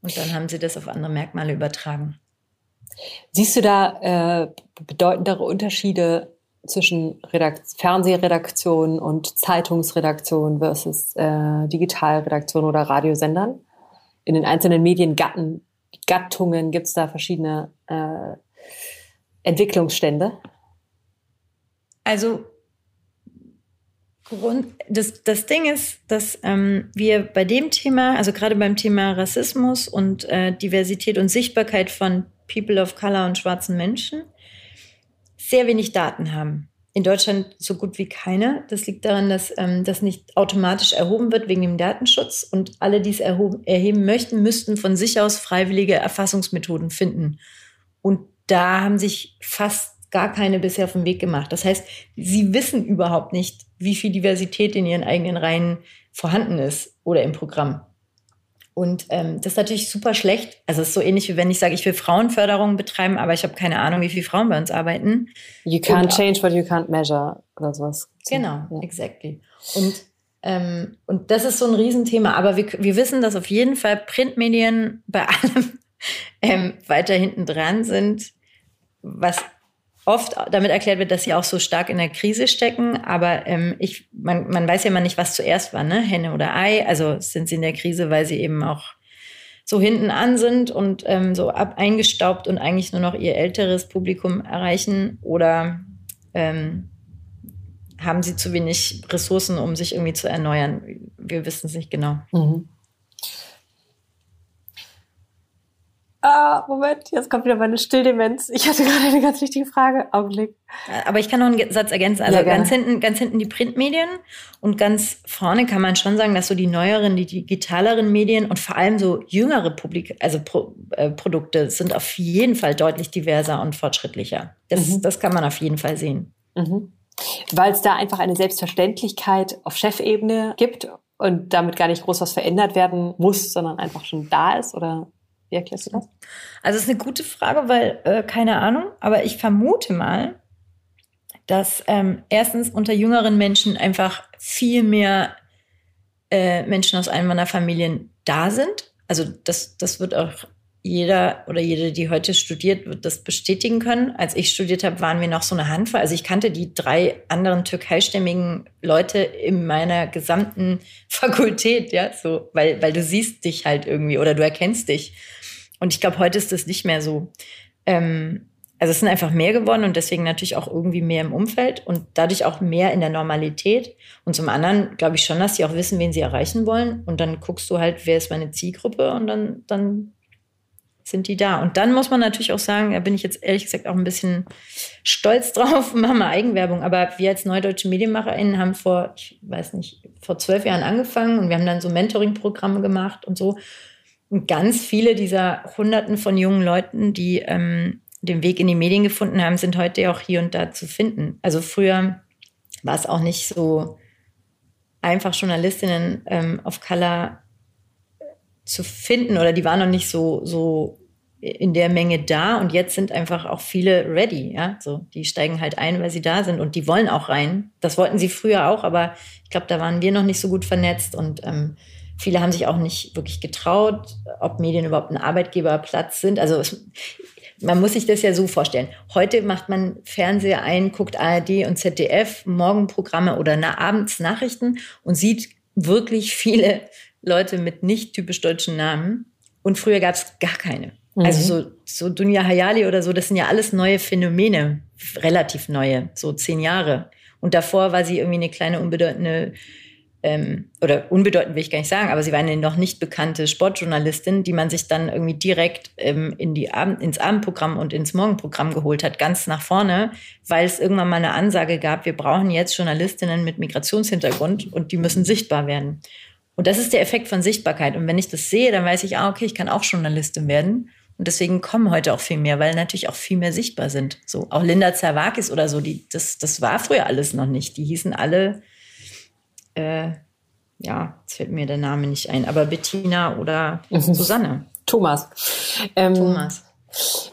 Und dann haben sie das auf andere Merkmale übertragen. Siehst du da äh, bedeutendere Unterschiede zwischen Redakt Fernsehredaktion und Zeitungsredaktion versus äh, Digitalredaktion oder Radiosendern? In den einzelnen Mediengatten, Gattungen gibt es da verschiedene äh, Entwicklungsstände? Also Grund, das, das Ding ist, dass ähm, wir bei dem Thema, also gerade beim Thema Rassismus und äh, Diversität und Sichtbarkeit von People of Color und schwarzen Menschen sehr wenig Daten haben. In Deutschland so gut wie keine. Das liegt daran, dass ähm, das nicht automatisch erhoben wird wegen dem Datenschutz. Und alle, die es erheben möchten, müssten von sich aus freiwillige Erfassungsmethoden finden. Und da haben sich fast gar keine bisher auf den Weg gemacht. Das heißt, sie wissen überhaupt nicht, wie viel Diversität in ihren eigenen Reihen vorhanden ist oder im Programm. Und ähm, das ist natürlich super schlecht. Also es ist so ähnlich wie wenn ich sage, ich will Frauenförderung betreiben, aber ich habe keine Ahnung, wie viele Frauen bei uns arbeiten. You can't und, change what you can't measure oder sowas. Genau, ja. exactly. Und ähm, und das ist so ein Riesenthema. Aber wir, wir wissen, dass auf jeden Fall Printmedien bei allem ähm, weiter hinten dran sind, was oft damit erklärt wird, dass sie auch so stark in der Krise stecken. Aber ähm, ich, man, man weiß ja immer nicht, was zuerst war, ne? Henne oder Ei. Also sind sie in der Krise, weil sie eben auch so hinten an sind und ähm, so ab eingestaubt und eigentlich nur noch ihr älteres Publikum erreichen oder ähm, haben sie zu wenig Ressourcen, um sich irgendwie zu erneuern? Wir wissen es nicht genau. Mhm. Ah, Moment, jetzt kommt wieder meine Stilldemenz. Ich hatte gerade eine ganz wichtige Frage. Augenblick. Aber ich kann noch einen Satz ergänzen. Also ja, ganz hinten, ganz hinten die Printmedien und ganz vorne kann man schon sagen, dass so die neueren, die digitaleren Medien und vor allem so jüngere Publik also Pro äh, Produkte sind auf jeden Fall deutlich diverser und fortschrittlicher. Das, mhm. das kann man auf jeden Fall sehen. Mhm. Weil es da einfach eine Selbstverständlichkeit auf Chefebene gibt und damit gar nicht groß was verändert werden muss, sondern einfach schon da ist? Oder wie erklärst du das? Also es ist eine gute Frage, weil äh, keine Ahnung, aber ich vermute mal, dass ähm, erstens unter jüngeren Menschen einfach viel mehr äh, Menschen aus Einwanderfamilien da sind. Also das, das wird auch jeder oder jede, die heute studiert, wird das bestätigen können. Als ich studiert habe, waren wir noch so eine Handvoll. Also ich kannte die drei anderen türkeistämmigen Leute in meiner gesamten Fakultät, ja, so, weil, weil du siehst dich halt irgendwie oder du erkennst dich. Und ich glaube, heute ist das nicht mehr so. Ähm, also es sind einfach mehr geworden und deswegen natürlich auch irgendwie mehr im Umfeld und dadurch auch mehr in der Normalität. Und zum anderen glaube ich schon, dass sie auch wissen, wen sie erreichen wollen. Und dann guckst du halt, wer ist meine Zielgruppe und dann, dann sind die da. Und dann muss man natürlich auch sagen, da bin ich jetzt ehrlich gesagt auch ein bisschen stolz drauf, machen wir Eigenwerbung. Aber wir als neudeutsche MedienmacherInnen haben vor, ich weiß nicht, vor zwölf Jahren angefangen und wir haben dann so Mentoring-Programme gemacht und so. Und ganz viele dieser Hunderten von jungen Leuten, die ähm, den Weg in die Medien gefunden haben, sind heute auch hier und da zu finden. Also früher war es auch nicht so einfach, Journalistinnen ähm, auf Color zu finden oder die waren noch nicht so, so in der Menge da und jetzt sind einfach auch viele ready, ja, so die steigen halt ein, weil sie da sind und die wollen auch rein. Das wollten sie früher auch, aber ich glaube, da waren wir noch nicht so gut vernetzt und ähm, viele haben sich auch nicht wirklich getraut, ob Medien überhaupt ein Arbeitgeberplatz sind. Also es, man muss sich das ja so vorstellen. Heute macht man Fernseher ein, guckt ARD und ZDF, Morgenprogramme oder na, abends Nachrichten und sieht wirklich viele Leute mit nicht typisch deutschen Namen. Und früher gab es gar keine. Mhm. Also so, so Dunja Hayali oder so, das sind ja alles neue Phänomene, relativ neue, so zehn Jahre. Und davor war sie irgendwie eine kleine, unbedeutende, ähm, oder unbedeutend will ich gar nicht sagen, aber sie war eine noch nicht bekannte Sportjournalistin, die man sich dann irgendwie direkt ähm, in die Abend, ins Abendprogramm und ins Morgenprogramm geholt hat, ganz nach vorne, weil es irgendwann mal eine Ansage gab, wir brauchen jetzt Journalistinnen mit Migrationshintergrund und die müssen sichtbar werden. Und das ist der Effekt von Sichtbarkeit. Und wenn ich das sehe, dann weiß ich, ah, okay, ich kann auch Journalistin werden. Und deswegen kommen heute auch viel mehr, weil natürlich auch viel mehr sichtbar sind. So auch Linda Zerwakis oder so, die, das, das war früher alles noch nicht. Die hießen alle, äh, ja, jetzt fällt mir der Name nicht ein, aber Bettina oder mhm. Susanne. Thomas. Ähm, Thomas.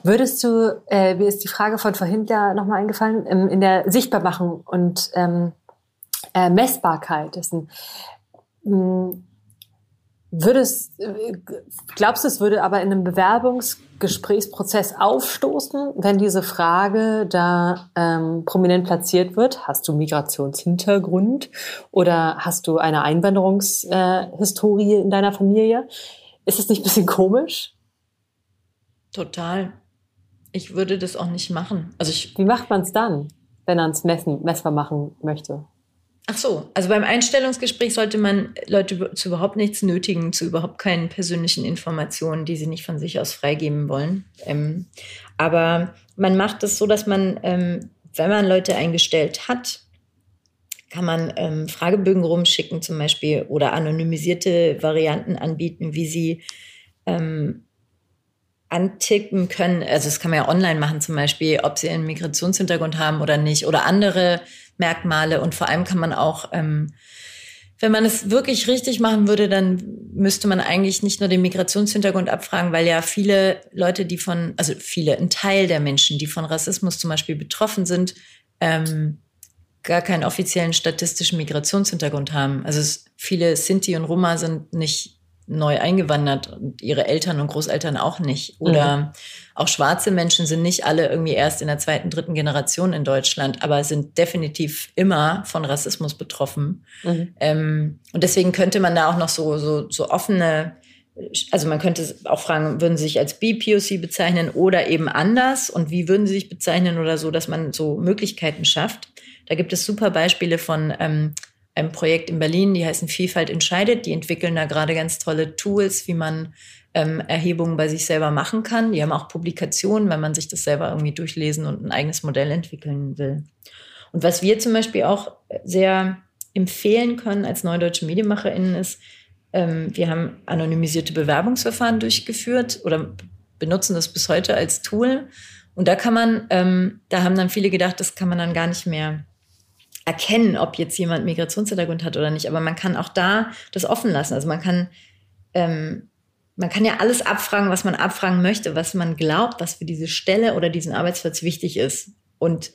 Würdest du, äh, mir ist die Frage von vorhin ja nochmal eingefallen, ähm, in der Sichtbarmachung und ähm, äh, Messbarkeit dessen. Hm, würdest, glaubst du, es würde aber in einem Bewerbungsgesprächsprozess aufstoßen, wenn diese Frage da ähm, prominent platziert wird? Hast du Migrationshintergrund oder hast du eine Einwanderungshistorie äh, in deiner Familie? Ist es nicht ein bisschen komisch? Total. Ich würde das auch nicht machen. Also ich, Wie macht man es dann, wenn man es messbar machen möchte? Ach so, also beim Einstellungsgespräch sollte man Leute zu überhaupt nichts nötigen, zu überhaupt keinen persönlichen Informationen, die sie nicht von sich aus freigeben wollen. Ähm, aber man macht es so, dass man, ähm, wenn man Leute eingestellt hat, kann man ähm, Fragebögen rumschicken zum Beispiel oder anonymisierte Varianten anbieten, wie sie ähm, antippen können. Also das kann man ja online machen zum Beispiel, ob sie einen Migrationshintergrund haben oder nicht oder andere Merkmale. Und vor allem kann man auch, ähm, wenn man es wirklich richtig machen würde, dann müsste man eigentlich nicht nur den Migrationshintergrund abfragen, weil ja viele Leute, die von, also viele, ein Teil der Menschen, die von Rassismus zum Beispiel betroffen sind, ähm, gar keinen offiziellen statistischen Migrationshintergrund haben. Also es, viele Sinti und Roma sind nicht neu eingewandert und ihre Eltern und Großeltern auch nicht. Oder mhm. Auch schwarze Menschen sind nicht alle irgendwie erst in der zweiten, dritten Generation in Deutschland, aber sind definitiv immer von Rassismus betroffen. Mhm. Ähm, und deswegen könnte man da auch noch so, so, so offene, also man könnte auch fragen, würden Sie sich als BPOC bezeichnen oder eben anders? Und wie würden Sie sich bezeichnen oder so, dass man so Möglichkeiten schafft? Da gibt es super Beispiele von ähm, einem Projekt in Berlin, die heißen Vielfalt entscheidet. Die entwickeln da gerade ganz tolle Tools, wie man ähm, Erhebungen bei sich selber machen kann. Die haben auch Publikationen, wenn man sich das selber irgendwie durchlesen und ein eigenes Modell entwickeln will. Und was wir zum Beispiel auch sehr empfehlen können als neudeutsche MedienmacherInnen ist, ähm, wir haben anonymisierte Bewerbungsverfahren durchgeführt oder benutzen das bis heute als Tool. Und da kann man, ähm, da haben dann viele gedacht, das kann man dann gar nicht mehr erkennen, ob jetzt jemand Migrationshintergrund hat oder nicht. Aber man kann auch da das offen lassen. Also man kann, ähm, man kann ja alles abfragen, was man abfragen möchte, was man glaubt, was für diese Stelle oder diesen Arbeitsplatz wichtig ist. Und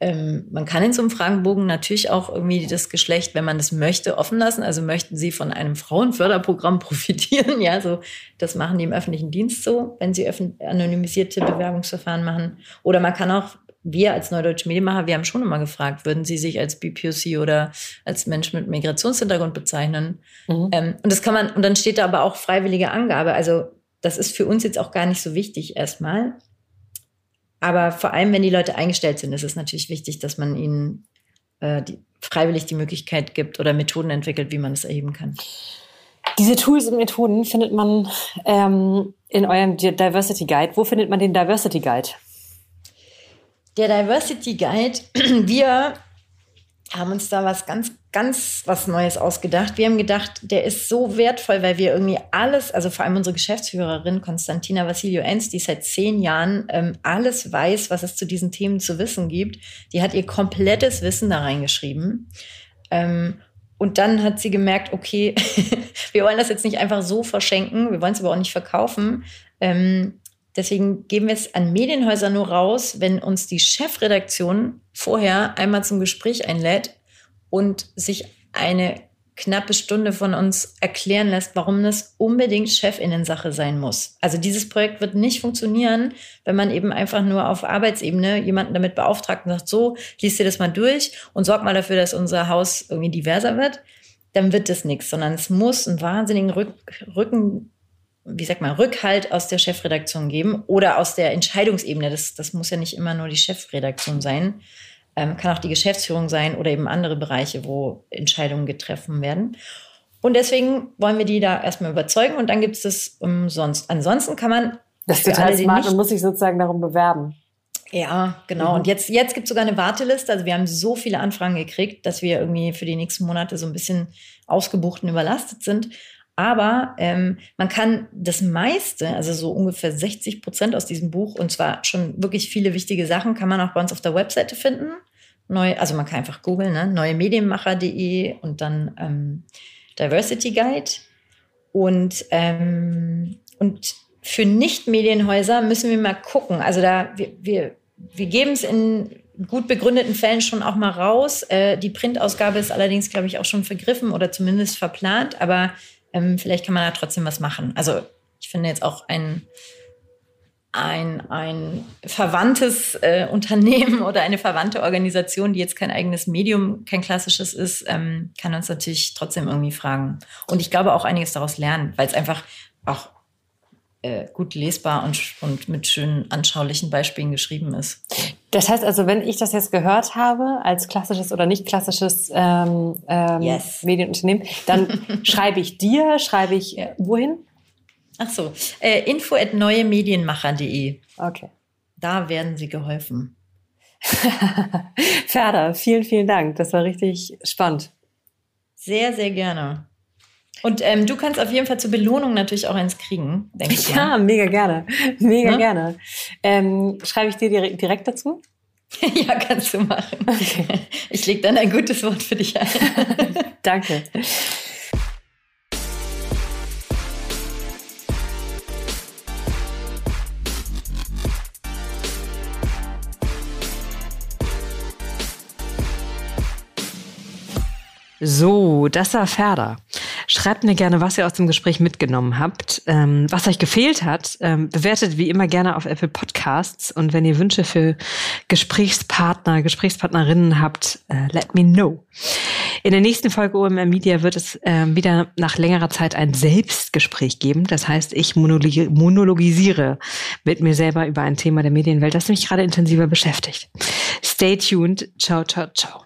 ähm, man kann in so einem Fragenbogen natürlich auch irgendwie das Geschlecht, wenn man das möchte, offen lassen. Also möchten Sie von einem Frauenförderprogramm profitieren? Ja, so das machen die im öffentlichen Dienst so, wenn sie anonymisierte Bewerbungsverfahren machen. Oder man kann auch wir als Neudeutsche Medienmacher, wir haben schon immer gefragt, würden Sie sich als BPOC oder als Mensch mit Migrationshintergrund bezeichnen? Mhm. Ähm, und das kann man, und dann steht da aber auch freiwillige Angabe. Also das ist für uns jetzt auch gar nicht so wichtig erstmal. Aber vor allem, wenn die Leute eingestellt sind, ist es natürlich wichtig, dass man ihnen äh, die, freiwillig die Möglichkeit gibt oder Methoden entwickelt, wie man das erheben kann. Diese Tools und Methoden findet man ähm, in eurem Diversity Guide. Wo findet man den Diversity Guide? Der Diversity Guide, wir haben uns da was ganz, ganz was Neues ausgedacht. Wir haben gedacht, der ist so wertvoll, weil wir irgendwie alles, also vor allem unsere Geschäftsführerin Konstantina Vassilio-Enz, die seit zehn Jahren ähm, alles weiß, was es zu diesen Themen zu wissen gibt. Die hat ihr komplettes Wissen da reingeschrieben. Ähm, und dann hat sie gemerkt, okay, wir wollen das jetzt nicht einfach so verschenken, wir wollen es aber auch nicht verkaufen. Ähm, Deswegen geben wir es an Medienhäuser nur raus, wenn uns die Chefredaktion vorher einmal zum Gespräch einlädt und sich eine knappe Stunde von uns erklären lässt, warum das unbedingt Chefinnensache sein muss. Also dieses Projekt wird nicht funktionieren, wenn man eben einfach nur auf Arbeitsebene jemanden damit beauftragt und sagt, so, liest dir das mal durch und sorg mal dafür, dass unser Haus irgendwie diverser wird. Dann wird das nichts, sondern es muss einen wahnsinnigen Rücken wie sagt man, Rückhalt aus der Chefredaktion geben oder aus der Entscheidungsebene. Das, das muss ja nicht immer nur die Chefredaktion sein. Ähm, kann auch die Geschäftsführung sein oder eben andere Bereiche, wo Entscheidungen getroffen werden. Und deswegen wollen wir die da erstmal überzeugen und dann gibt es das umsonst. Ansonsten kann man. Das ist total alle, smart und muss sich sozusagen darum bewerben. Ja, genau. Mhm. Und jetzt, jetzt gibt es sogar eine Warteliste. Also wir haben so viele Anfragen gekriegt, dass wir irgendwie für die nächsten Monate so ein bisschen ausgebucht und überlastet sind. Aber ähm, man kann das meiste, also so ungefähr 60 Prozent aus diesem Buch, und zwar schon wirklich viele wichtige Sachen, kann man auch bei uns auf der Webseite finden. Neu, also man kann einfach googeln, ne? neuemedienmacher.de und dann ähm, Diversity Guide. Und, ähm, und für Nicht-Medienhäuser müssen wir mal gucken. Also da, wir, wir, wir geben es in gut begründeten Fällen schon auch mal raus. Äh, die Printausgabe ist allerdings, glaube ich, auch schon vergriffen oder zumindest verplant. Aber ähm, vielleicht kann man da trotzdem was machen. Also ich finde jetzt auch ein, ein, ein verwandtes äh, Unternehmen oder eine verwandte Organisation, die jetzt kein eigenes Medium, kein klassisches ist, ähm, kann uns natürlich trotzdem irgendwie fragen. Und ich glaube auch einiges daraus lernen, weil es einfach auch äh, gut lesbar und, und mit schönen anschaulichen Beispielen geschrieben ist. Das heißt also, wenn ich das jetzt gehört habe als klassisches oder nicht klassisches ähm, ähm, yes. Medienunternehmen, dann schreibe ich dir, schreibe ich äh, wohin? Ach so, äh, info at neuemedienmacher.de. Okay. Da werden Sie geholfen. Ferda, vielen, vielen Dank. Das war richtig spannend. Sehr, sehr gerne. Und ähm, du kannst auf jeden Fall zur Belohnung natürlich auch eins kriegen, denke ich. Ja, mega gerne. Mega ja? gerne. Ähm, schreibe ich dir direkt, direkt dazu? ja, kannst du machen. Okay. Ich lege dann ein gutes Wort für dich ein. Danke. So, das war Ferda. Schreibt mir gerne, was ihr aus dem Gespräch mitgenommen habt, ähm, was euch gefehlt hat. Ähm, bewertet wie immer gerne auf Apple Podcasts. Und wenn ihr Wünsche für Gesprächspartner, Gesprächspartnerinnen habt, äh, let me know. In der nächsten Folge OMR Media wird es äh, wieder nach längerer Zeit ein Selbstgespräch geben. Das heißt, ich monologisiere mit mir selber über ein Thema der Medienwelt, das mich gerade intensiver beschäftigt. Stay tuned. Ciao, ciao, ciao.